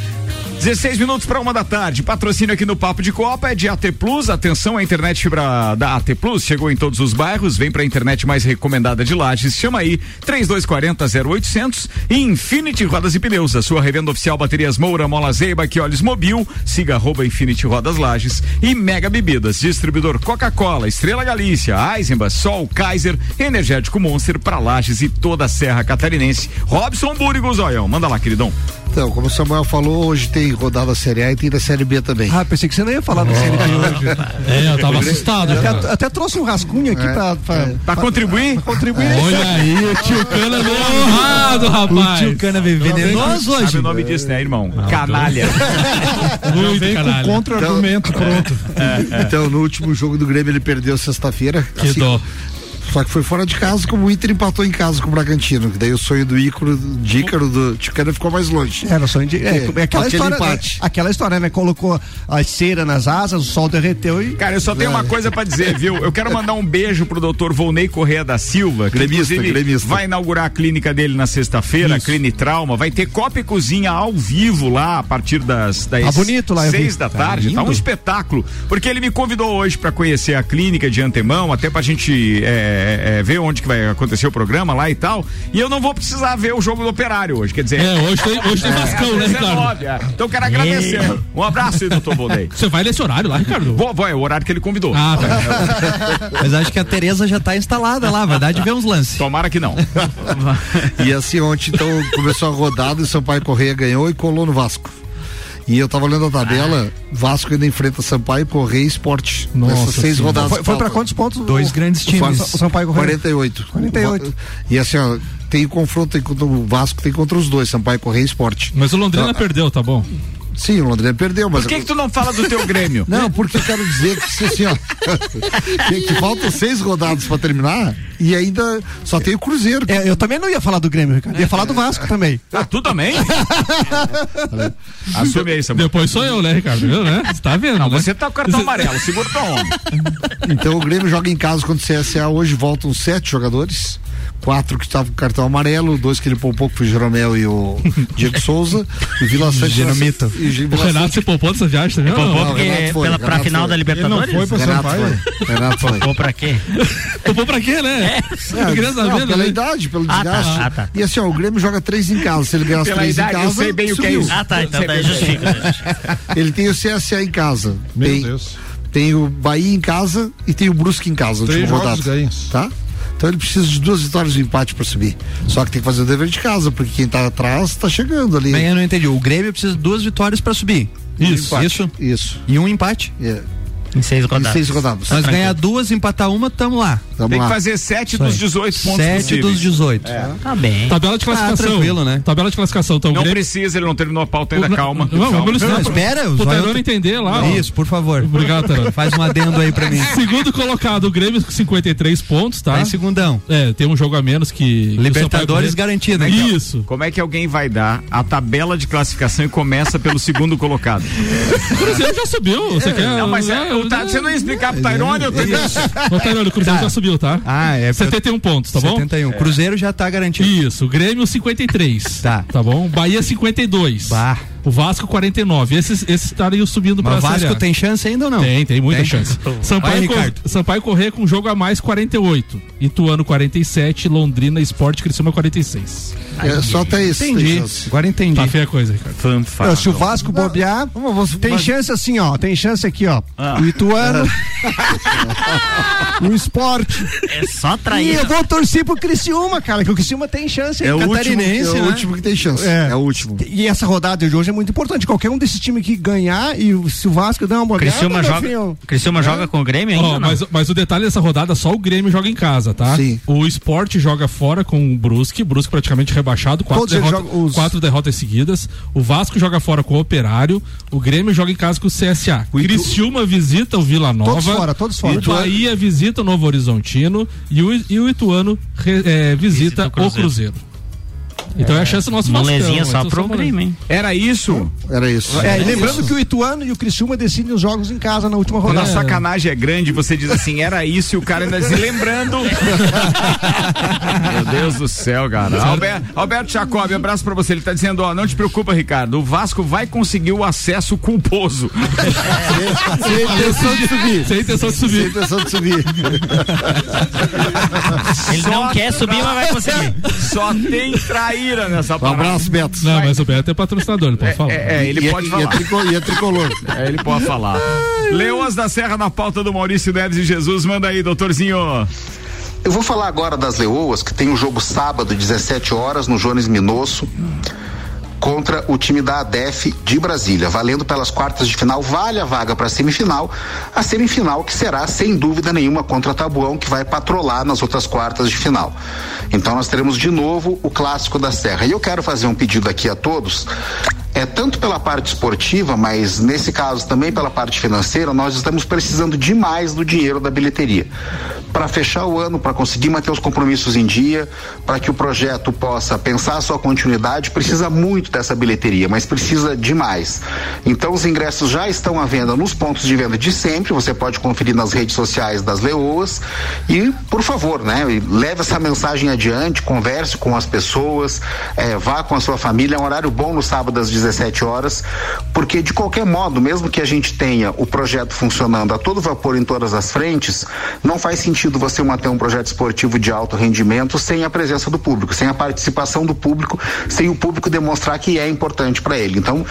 16 minutos para uma da tarde. Patrocínio aqui no Papo de Copa é de AT Plus. Atenção, a internet fibra da AT Plus chegou em todos os bairros. Vem para a internet mais recomendada de Lages. Chama aí 3240 0800 e Infinity Rodas e Pneus. A sua revenda oficial baterias Moura, Mola Zeiba, que olhos Mobil. Siga arroba Infinity Rodas Lages e Mega Bebidas. Distribuidor Coca-Cola, Estrela Galícia, Eisenbach, Sol, Kaiser, Energético Monster para Lages e toda a Serra Catarinense. Robson Búrigo Zoião. Manda lá, queridão. Então, como o Samuel falou, hoje tem rodada Série A e tem da Série B também. Ah, pensei que você não ia falar da Série B hoje. É, eu tava assustado. Até, até trouxe um rascunho aqui pra, pra, Pra contribuir? pra contribuir. Olha aí, o tio Cana veio *laughs* honrado, rapaz. O tio Cana veio venenoso Sabe hoje. o nome disso, né, irmão? Canalha. *laughs* Muito caralho. contra-argumento pronto. Então, no último jogo do Grêmio, ele perdeu sexta-feira. Que dó. Só que foi fora de casa, como o Inter empatou em casa com o Bragantino. que Daí o sonho do Ícaro, de Ícaro do Ticana ficou mais longe. Era só indi... é, É, é aquela aquele história, né? empate. aquela história, né? Colocou a cera nas asas, o sol derreteu e Cara, eu só tenho uma coisa pra dizer, viu? Eu quero mandar um beijo pro doutor Volney Correia da Silva, que Gremista, vai inaugurar a clínica dele na sexta-feira, a Clinitrauma. Vai ter copa e cozinha ao vivo lá a partir das, das Tá bonito lá, seis da Tá tarde. Tá, um espetáculo. Porque ele me convidou hoje pra conhecer a clínica de antemão, até pra gente é, é, ver onde que vai acontecer o programa lá e tal. E eu não vou precisar ver o jogo do operário hoje. Quer dizer, É, hoje tem, hoje tem Vascão, né, Ricardo? 19, é. Então eu quero agradecer. Um abraço aí, doutor Volney. Você vai nesse horário lá, Ricardo? Vou, vou, é o horário que ele convidou. Ah, tá. *laughs* Mas acho que a Tereza já tá instalada lá, vai dar de ver uns lances. Tomara que não. *laughs* E assim, ontem então começou a rodada e Sampaio Correia ganhou e colou no Vasco. E eu tava olhando a tabela, Vasco ainda enfrenta Sampaio, Correia e Esporte. Nossa nessas seis Senhora. rodadas. Foi, foi pra faltam. quantos pontos? Dois o- grandes times. O Sampaio Correia. 48. 48. E assim, ó, tem o confronto contra o Vasco, tem contra os dois, Sampaio Correia e Esporte. Mas o Londrina Então, perdeu, tá bom? Sim, o Londrina perdeu, mas. Por que, que tu não fala do teu Grêmio? *laughs* Não, porque eu quero dizer que assim, ó, *laughs* que, que faltam seis rodadas pra terminar e ainda só tem o Cruzeiro. É, eu também não ia falar do Grêmio, Ricardo. Ia falar do Vasco também. Ah, tu também? *laughs* Assume aí, Samuel. Depois sou eu, né, Ricardo? Viu, né? Você tá vendo, Não, né? você tá com o cartão amarelo, segura tua onda. Então o Grêmio joga em casa contra o CSA. Hoje voltam sete jogadores. Quatro que estavam com cartão amarelo, dois que ele poupou, que foi o Jeromel e o *laughs* Diego Souza. E Vila Sante. E O Renato Sante. se poupou dessa viagem também? Poupou Não, Não, porque Renato foi, pela, pra final foi. da Ele não Libertadores? foi pra Renato Sampaio. foi. Renato foi. Poupou pra quê? *laughs* Poupou pra quê, né? Eu queria Não, saber, pela né? idade, pelo Ah, tá, desgaste. ah, tá. E assim, ó, o Grêmio joga três em casa. Se ele ganhar as Pela três idade, em eu casa, sei bem o que é subiu. isso. Ah, tá, então daí justifica. né? justifica. *laughs* Ele tem o CSA em casa. Meu tem, Deus. tem o Bahia em casa e tem o Brusque em casa. Três última rodada. ganhos. Tá? Então ele precisa de duas vitórias e um empate para subir. Só que tem que fazer o dever de casa, porque quem tá atrás tá chegando ali. Bem, eu não entendi. O Grêmio precisa de duas vitórias pra subir. Isso. Isso. Isso. E um empate. É. Em seis Em rodadas. seis rodadas. Nós ganhar duas, empatar uma, tamo lá. Vamos Tem lá. que fazer 7 Isso aí. dos 18 pontos Sete possíveis. dos 18. É. Tá bem. Tabela de classificação. Ah, tranquilo, né? Tabela de classificação. Então, o Não Grêmio- precisa, ele não terminou a pauta ainda, calma. Não, calma. vamos Não, espera, O tô- entender lá. Isso, por favor. Obrigado, Tairone. Faz um adendo aí pra mim. *laughs* Segundo colocado, o Grêmio com 53 pontos, tá? Tá em segundão. É, tem um jogo a menos que. o Libertadores garantido, né? Isso. Como é que alguém vai dar a tabela de classificação e começa pelo segundo colocado? O Cruzeiro já subiu. Você quer. Não, mas é, é, o você não ia explicar pro Tairone? eu tô- Ô, Tairone, o Cruzeiro já subiu, tá? Ah, é. 71 pontos, tá bom? 71. Cruzeiro já tá garantido. Isso, Grêmio 53. Tá. Tá bom? Bahia 52. Bah. O Vasco 49. Esses, esses estariam subindo pra Mas o Série Vasco A. tem chance ainda ou não? Tem, tem muita Tem? chance. Vai, Sampaio, Cor- Ricardo. Sampaio Correr com jogo a mais 48. Ituano 47, Londrina Esporte Criciúma 46. É, só até isso. Entendi. Agora entendi. Tá feia a coisa, Ricardo. Não, se o Vasco bobear, tem chance assim, ó. Tem chance aqui, ó. O Ituano. *laughs* o esporte. É só E trair. eu vou torcer pro Criciúma, cara, que o Criciúma tem chance. É o último, é catarinense, o né? último que tem chance. É. É, o último. E essa rodada de hoje é muito importante. Qualquer um desses times que ganhar e o- se o Vasco der uma bobeada, Criciúma joga, Criciúma joga com o Grêmio ainda? Não? mas, mas o detalhe dessa rodada, só o Grêmio joga em casa, tá? Sim. O Sport joga fora com o Brusque, Brusque praticamente rebaixado, quatro, derrota- os- quatro derrotas seguidas. O Vasco joga fora com o Operário, o Grêmio joga em casa com o CSA. O Criciúma visita o Vila Nova. Todos fora, todos fora. O Bahia visita o Novo Horizontino e o, e o Ituano re- é, visita, Visita o o Cruzeiro. Então é, a chance do nosso Molezinha Vascão, só pro Grêmio, hein? Era isso? Era isso. É, e lembrando que o Ituano e o Criciúma decidem os jogos em casa na última Quando a rodada. sacanagem é grande, você diz assim, era isso, e o cara ainda diz, lembrando. *laughs* Meu Deus do céu, cara. Alberto, Alberto Jacob, abraço pra você. Ele tá dizendo, ó, não te preocupa, Ricardo. O Vasco vai conseguir o acesso culposo. *laughs* Sem intenção de subir. Sem intenção de Sem subir. intenção de subir. Ele não quer subir, mas vai conseguir. *laughs* Só tem traíra nessa Um palavra. abraço, Beto. Não, mas o Beto é patrocinador, ele pode falar. É, é, ele E é- pode e é falar. trico- E é tricolor. É, ele pode falar. Leoas da Serra na pauta do Maurício Neves e Jesus. Manda aí, doutorzinho. Eu vou falar agora das Leoas, que tem o jogo sábado, 17 horas, no Jones Minosso, contra o time da ADEF de Brasília. Valendo pelas quartas de final, vale a vaga para a semifinal. A semifinal que será, sem dúvida nenhuma, contra a Tabuão, que vai patrolar nas outras quartas de final. Então nós teremos de novo o clássico da Serra. E eu quero fazer um pedido aqui a todos. É tanto pela parte esportiva, mas nesse caso também pela parte financeira, nós estamos precisando demais do dinheiro da bilheteria para fechar o ano, para conseguir manter os compromissos em dia, para que o projeto possa pensar a sua continuidade, precisa muito dessa bilheteria, mas precisa demais. Então os ingressos já estão à venda nos pontos de venda de sempre, você pode conferir nas redes sociais das Leoas e, por favor, né, leve essa mensagem adiante, converse com as pessoas, eh, vá com a sua família, é um horário bom no sábado às 17 horas, porque de qualquer modo, mesmo que a gente tenha o projeto funcionando a todo vapor em todas as frentes, não faz sentido você manter um projeto esportivo de alto rendimento sem a presença do público, sem a participação do público, sem o público demonstrar que é importante para ele. Então,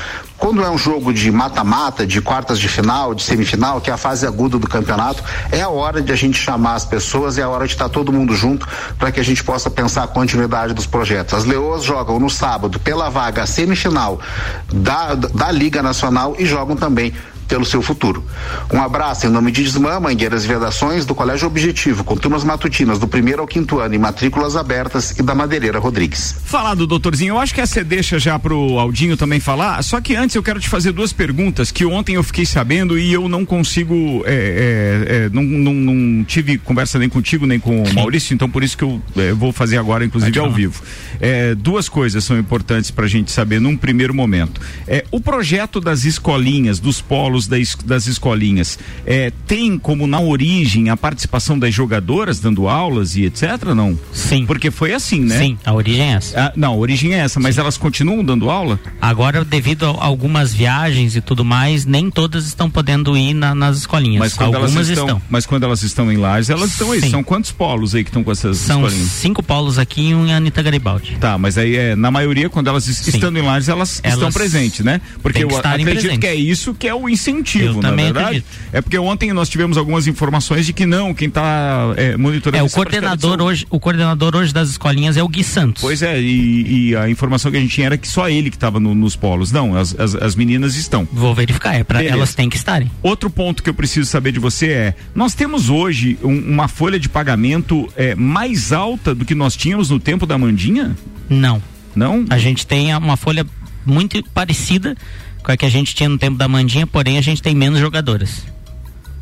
quando é um jogo de mata-mata, de quartas de final, de semifinal, que é a fase aguda do campeonato, é a hora de a gente chamar as pessoas, é a hora de estar todo mundo junto para que a gente possa pensar a continuidade dos projetos. As Leoas jogam no sábado pela vaga semifinal da, da Liga Nacional e jogam também pelo seu futuro. Um abraço em nome de Desmã, Mangueiras e Vedações, do Colégio Objetivo, com turmas matutinas do primeiro ao quinto ano e matrículas abertas e da Madeireira Rodrigues. Falar do doutorzinho, eu acho que essa você deixa já pro Aldinho também falar, só que antes eu quero te fazer duas perguntas que ontem eu fiquei sabendo e eu não consigo, é, é, é, não, não, não tive conversa nem contigo nem com o *laughs* Maurício, então por isso que eu é, vou fazer agora, inclusive ao vivo. É, duas coisas são importantes pra gente saber num primeiro momento. É, o projeto das escolinhas, dos polos es- das escolinhas, é, tem como na origem a participação das jogadoras dando aulas e etc, não? Sim. Porque foi assim, né? Sim, a origem é essa. Ah, não, a origem é essa, mas elas continuam dando aula? Agora, devido a algumas viagens e tudo mais, nem todas estão podendo ir na- nas escolinhas. Mas quando algumas elas estão, mas quando elas estão em Lages, elas estão aí. Sim. São quantos polos aí que estão com essas São escolinhas? cinco polos aqui e um em Anitta Garibaldi. Tá, mas aí é, na maioria, quando elas es- estão em Lages, elas, estão Elas presentes, né? Porque eu acredito que é isso que é o ensino incentivo, Eu na também verdade. acredito. É porque ontem nós tivemos algumas informações de que não, quem está é, monitorando É, o coordenador hoje, o coordenador hoje das escolinhas é o Gui Santos. Pois é, e, e a informação que a gente tinha era que só ele que estava nos polos. Não, as, as, as meninas estão. Vou verificar, é para elas têm que estarem. Outro ponto que eu preciso saber de você é: nós temos hoje um- uma folha de pagamento é, mais alta do que nós tínhamos no tempo da Mandinha? Não. Não? A gente tem uma folha muito parecida com a que a gente tinha no tempo da Mandinha, porém a gente tem menos jogadoras.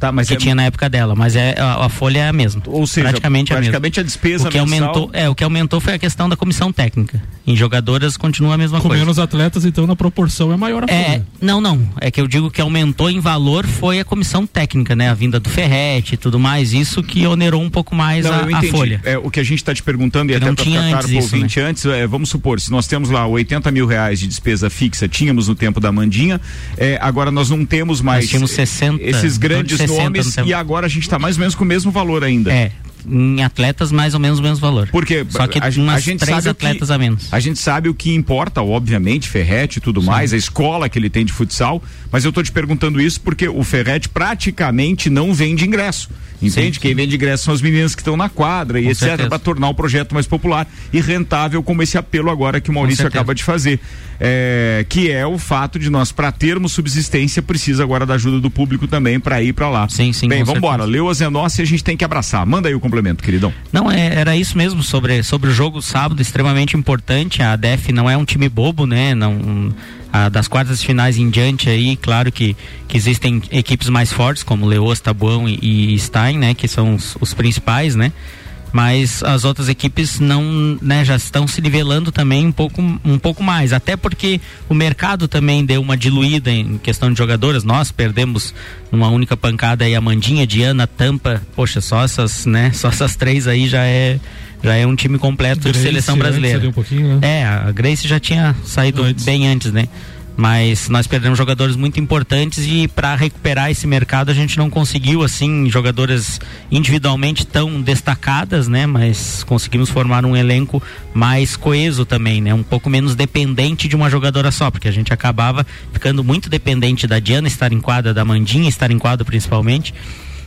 Tá, mas que é- tinha na época dela, mas é a, a folha é a mesma. Ou seja, praticamente, praticamente a, a mesma. despesa o que mensal- aumentou, é, o que aumentou foi a questão da comissão técnica. Em jogadoras continua a mesma Com coisa. menos atletas, então na proporção é maior a É, folha. não, não. É que eu digo que aumentou em valor foi a comissão técnica, né? A vinda do Ferrete e tudo mais. Isso que onerou um pouco mais Não, a, eu a folha. É, o que a gente está te perguntando e Que até para antes pro isso, né? ouvinte antes, é, vamos supor, se nós temos lá 80 mil reais de despesa fixa, tínhamos no tempo da Mandinha, é, agora nós não temos mais tínhamos 60, esses grandes em torno de 60 nomes e agora a gente está mais ou menos com o mesmo valor ainda. É, em atletas mais ou menos o mesmo valor. Porque Só que a, umas a gente três sabe atletas que, a menos. A gente sabe o que importa, obviamente, Ferrete e tudo mais, a escola que ele tem de futsal, mas eu tô te perguntando isso porque o Ferrete praticamente não vende ingresso. Entende? Quem vende ingresso são as meninas que estão na quadra e Com etc, para tornar o projeto mais popular e rentável, como esse apelo agora que o Maurício acaba de fazer. É, que é o fato de nós, para termos subsistência, precisa agora da ajuda do público também para ir para lá. Sim, sim. Bem, vamos embora. certeza. Leu a Zenócia e a gente tem que abraçar. Manda aí o complemento, queridão. Não, é, era isso mesmo sobre, sobre o jogo sábado, extremamente importante. A DEF não é um time bobo, né? Não, a, das quartas finais em diante aí, claro que, que existem equipes mais fortes, como Leoas, Tabuão e, e Stein, né? Que são os, os principais, né? Mas as outras equipes não, né, já estão se nivelando também um pouco, um pouco mais, até porque o mercado também deu uma diluída em questão de jogadoras. Nós perdemos numa única pancada aí a Mandinha, Diana, Tampa, poxa, só essas, né? Só essas três aí já é já é um time completo Grace de seleção antes brasileira. um né? É, a Grace já tinha saído bem antes, né? Mas nós perdemos jogadores muito importantes e para recuperar esse mercado a gente não conseguiu assim jogadoras individualmente tão destacadas, né? Mas conseguimos formar um elenco mais coeso também, né? Um pouco menos dependente de uma jogadora só, porque a gente acabava ficando muito dependente da Diana estar em quadra, da Mandinha estar em quadra principalmente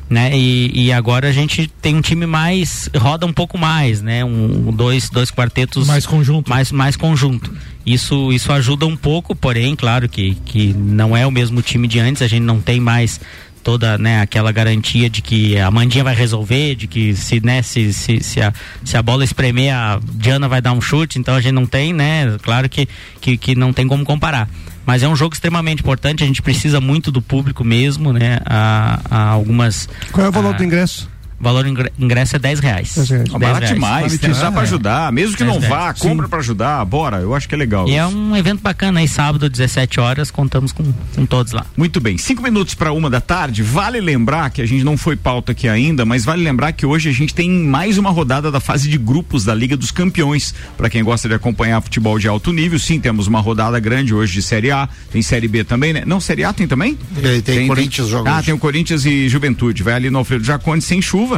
né? E, e agora a gente tem um time mais roda um pouco mais, né? Um, dois, dois quartetos Mais conjunto. mais mais conjunto. Isso isso ajuda um pouco, porém, claro que que não é o mesmo time de antes. A gente não tem mais toda né, aquela garantia de que a Mandinha vai resolver, de que se, né, se, se, se, a, se a bola espremer, a Diana vai dar um chute, então a gente não tem, né? Claro que, que, que não tem como comparar. Mas é um jogo extremamente importante, a gente precisa muito do público mesmo, né? Há, há algumas. Qual é o valor há- do ingresso? O valor ingresso é 10 reais. 10 reais. Ah, reais. demais, tem dá pra ajudar. Mesmo que não 10 vá, reais. compra pra ajudar, bora. Eu acho que é legal. E é isso. um evento bacana aí, sábado, 17 horas, contamos com, com todos lá. Muito bem, cinco minutos para uma da tarde. Vale lembrar que a gente não foi pauta aqui ainda, mas vale lembrar que hoje a gente tem mais uma rodada da fase de grupos da Liga dos Campeões. Para quem gosta de acompanhar futebol de alto nível, sim, temos uma rodada grande hoje de Série A, tem Série B também, né? Não, Série A tem também? Tem, tem Corinthians joga Ah, hoje. tem o Corinthians e Juventude. Vai ali no Alfredo Jacone sem chuva.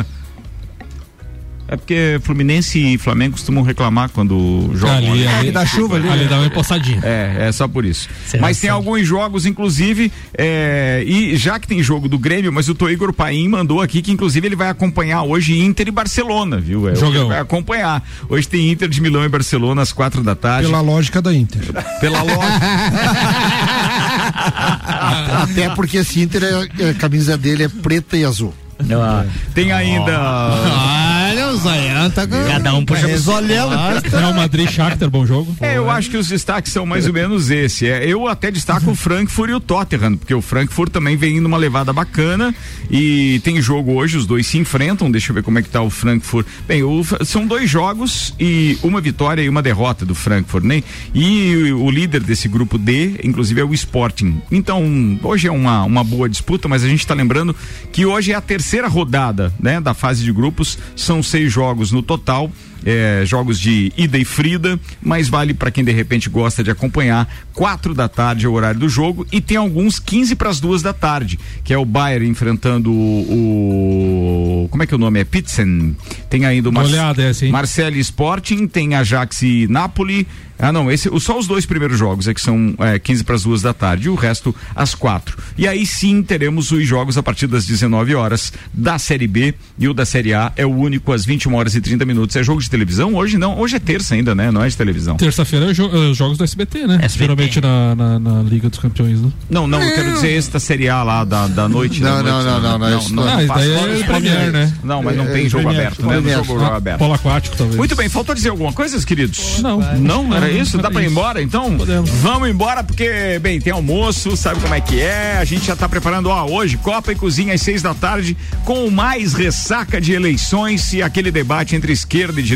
É porque Fluminense e Flamengo costumam reclamar quando jogam. Ali, né? ali, dá chuva ali, ali né? dá uma empossadinha. É, é só por isso. Será mas tem alguns jogos, inclusive, é, e já que tem jogo do Grêmio, mas o Toigor Paim mandou aqui que, inclusive, ele vai acompanhar hoje Inter e Barcelona, viu? É, Jogão. vai acompanhar. Hoje tem Inter de Milão e Barcelona às quatro da tarde. Pela lógica da Inter. Pela loja. *laughs* Até porque esse Inter, é- é, a camisa dele é preta e azul. Tem ainda. Olha, Zoião tá com... Cada um puxa pro Resolhendo. Real Madrid Shakhtar, bom jogo. É, eu acho que os destaques são mais ou menos esse. É, eu até destaco o Frankfurt e o Tottenham, porque o Frankfurt também vem numa levada bacana e tem jogo hoje, os dois se enfrentam. Deixa eu ver como é que tá o Frankfurt. Bem, o- são dois jogos e uma vitória e uma derrota do Frankfurt, né? E o, o líder desse grupo D, inclusive, é o Sporting. Então, hoje é uma, uma boa disputa, mas a gente está lembrando que hoje é a terceira rodada, né, da fase de grupos. São seis jogos no total. É, jogos de ida e frida, mas vale para quem de repente gosta de acompanhar. Quatro da tarde é o horário do jogo e tem alguns 15 para as duas da tarde, que é o Bayern enfrentando o, o- como é que é o nome é Pitzen. Tem ainda o Mar Goleada essa, hein? Marcelo Sporting, tem Ajax e Napoli, Ah, não, esse, só os dois primeiros jogos é que são é, 15 para as duas da tarde e o resto às quatro. E aí sim teremos os jogos a partir das 19 horas da Série B e o da Série A é o único às 21 horas e 30 minutos. É jogo de televisão? Hoje não, hoje é terça ainda, né? Não é de televisão. Terça-feira é jo- é os jogos do SBT, né? Geralmente na, na, na Liga dos Campeões, né? Não, não, eu quero dizer esta Série A lá da, da noite. Não, da não, noite, não, não, não, isso não. Ah, isso passa daí é Premier, né? Não, mas não É, tem jogo aberto, né? Não jogo aberto. Polo aquático, talvez. Muito bem, faltou dizer alguma coisa, queridos? Não. Não, era isso? Dá pra ir embora então? Podemos. Vamos embora porque, bem, tem almoço, sabe como é que é? A gente já tá preparando, ó, hoje Copa e Cozinha às seis da tarde com mais ressaca de eleições e aquele debate entre esquerda e direita.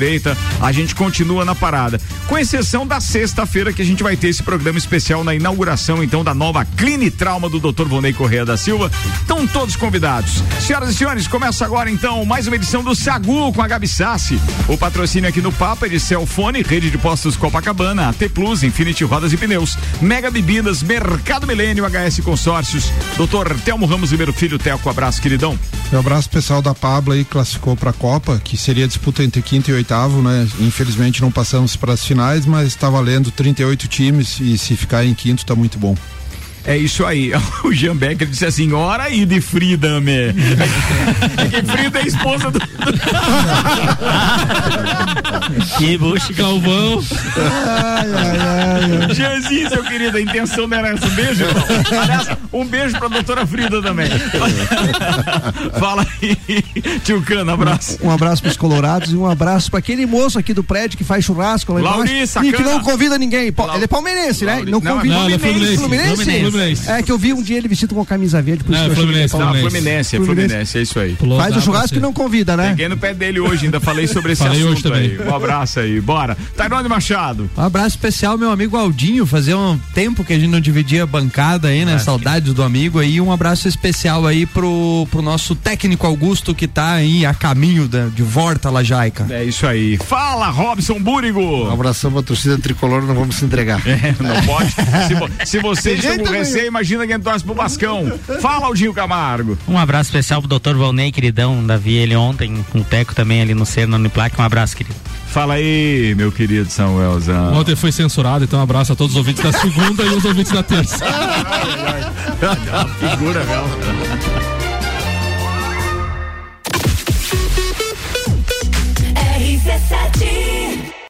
A gente continua na parada. Com exceção da sexta-feira que a gente vai ter esse programa especial na inauguração então da nova Cline Trauma do Dr. Vonei Correia da Silva. Estão todos convidados. Senhoras e senhores, começa agora então mais uma edição do Sagu com a Gabi Sassi. O patrocínio aqui no Papo é de Celfone, Rede de Postos Copacabana, AT Plus, Infinity Rodas e Pneus, Mega Bebidas, Mercado Milênio, HS Consórcios. Doutor Telmo Ramos Ribeiro Filho, Telco, abraço, queridão. Um abraço pessoal da Pablo aí, classificou para a Copa, que seria disputa entre quinto e oitavo, né? Infelizmente não passamos para as finais, mas está valendo 38 times e se ficar em quinto tá muito bom. É isso aí. *laughs* O Jean Becker disse assim: hora aí de Frida, me. É *laughs* que Frida é a esposa do. *laughs* Que bucho. Galvão. Jeanzinho, seu querido, a intenção não era essa. Um beijo, irmão. Aliás, um beijo pra doutora Frida também. Fala aí, tio Cano, abraço. Um abraço pros colorados e um abraço pra aquele moço aqui do prédio que faz churrasco lá Lauri, embaixo e que não convida ninguém. Ele é palmeirense, né? Não Não, convida não, ele é ninguém. Fluminense. Fluminense. É que eu vi um dia ele vestido com camisa verde, por Não, isso é Fluminense, Não. Fluminense, é Fluminense, é isso aí. Pulou Faz o churrasco e não convida, né? Peguei no pé dele hoje, ainda falei sobre esse Falei hoje assunto aí. também. Um abraço aí, bora. Tairone Machado. Um abraço especial, meu amigo Aldinho. Fazia um tempo que a gente não dividia bancada aí, né? Saudades do amigo aí. Um abraço especial aí pro, pro nosso técnico Augusto que tá aí a caminho da, de volta lá, Jaica. É isso aí. Fala, Robson Búrigo. Um abração pra torcida tricolor, não vamos se entregar. É, não pode. Se, se você Tem estão jeito com receio, imagina quem torce pro Bascão. Fala, Aldinho Camargo. Um abraço especial pro Dr. Valnei, queridão. Davi ele ontem, com o Teco também ali no Cerno Uniplac. Um abraço, querido. Fala aí, meu querido Samuelzão. Ontem foi censurado, então um abraço a todos os ouvintes da segunda e os ouvintes da terça. *laughs* Figura mesmo.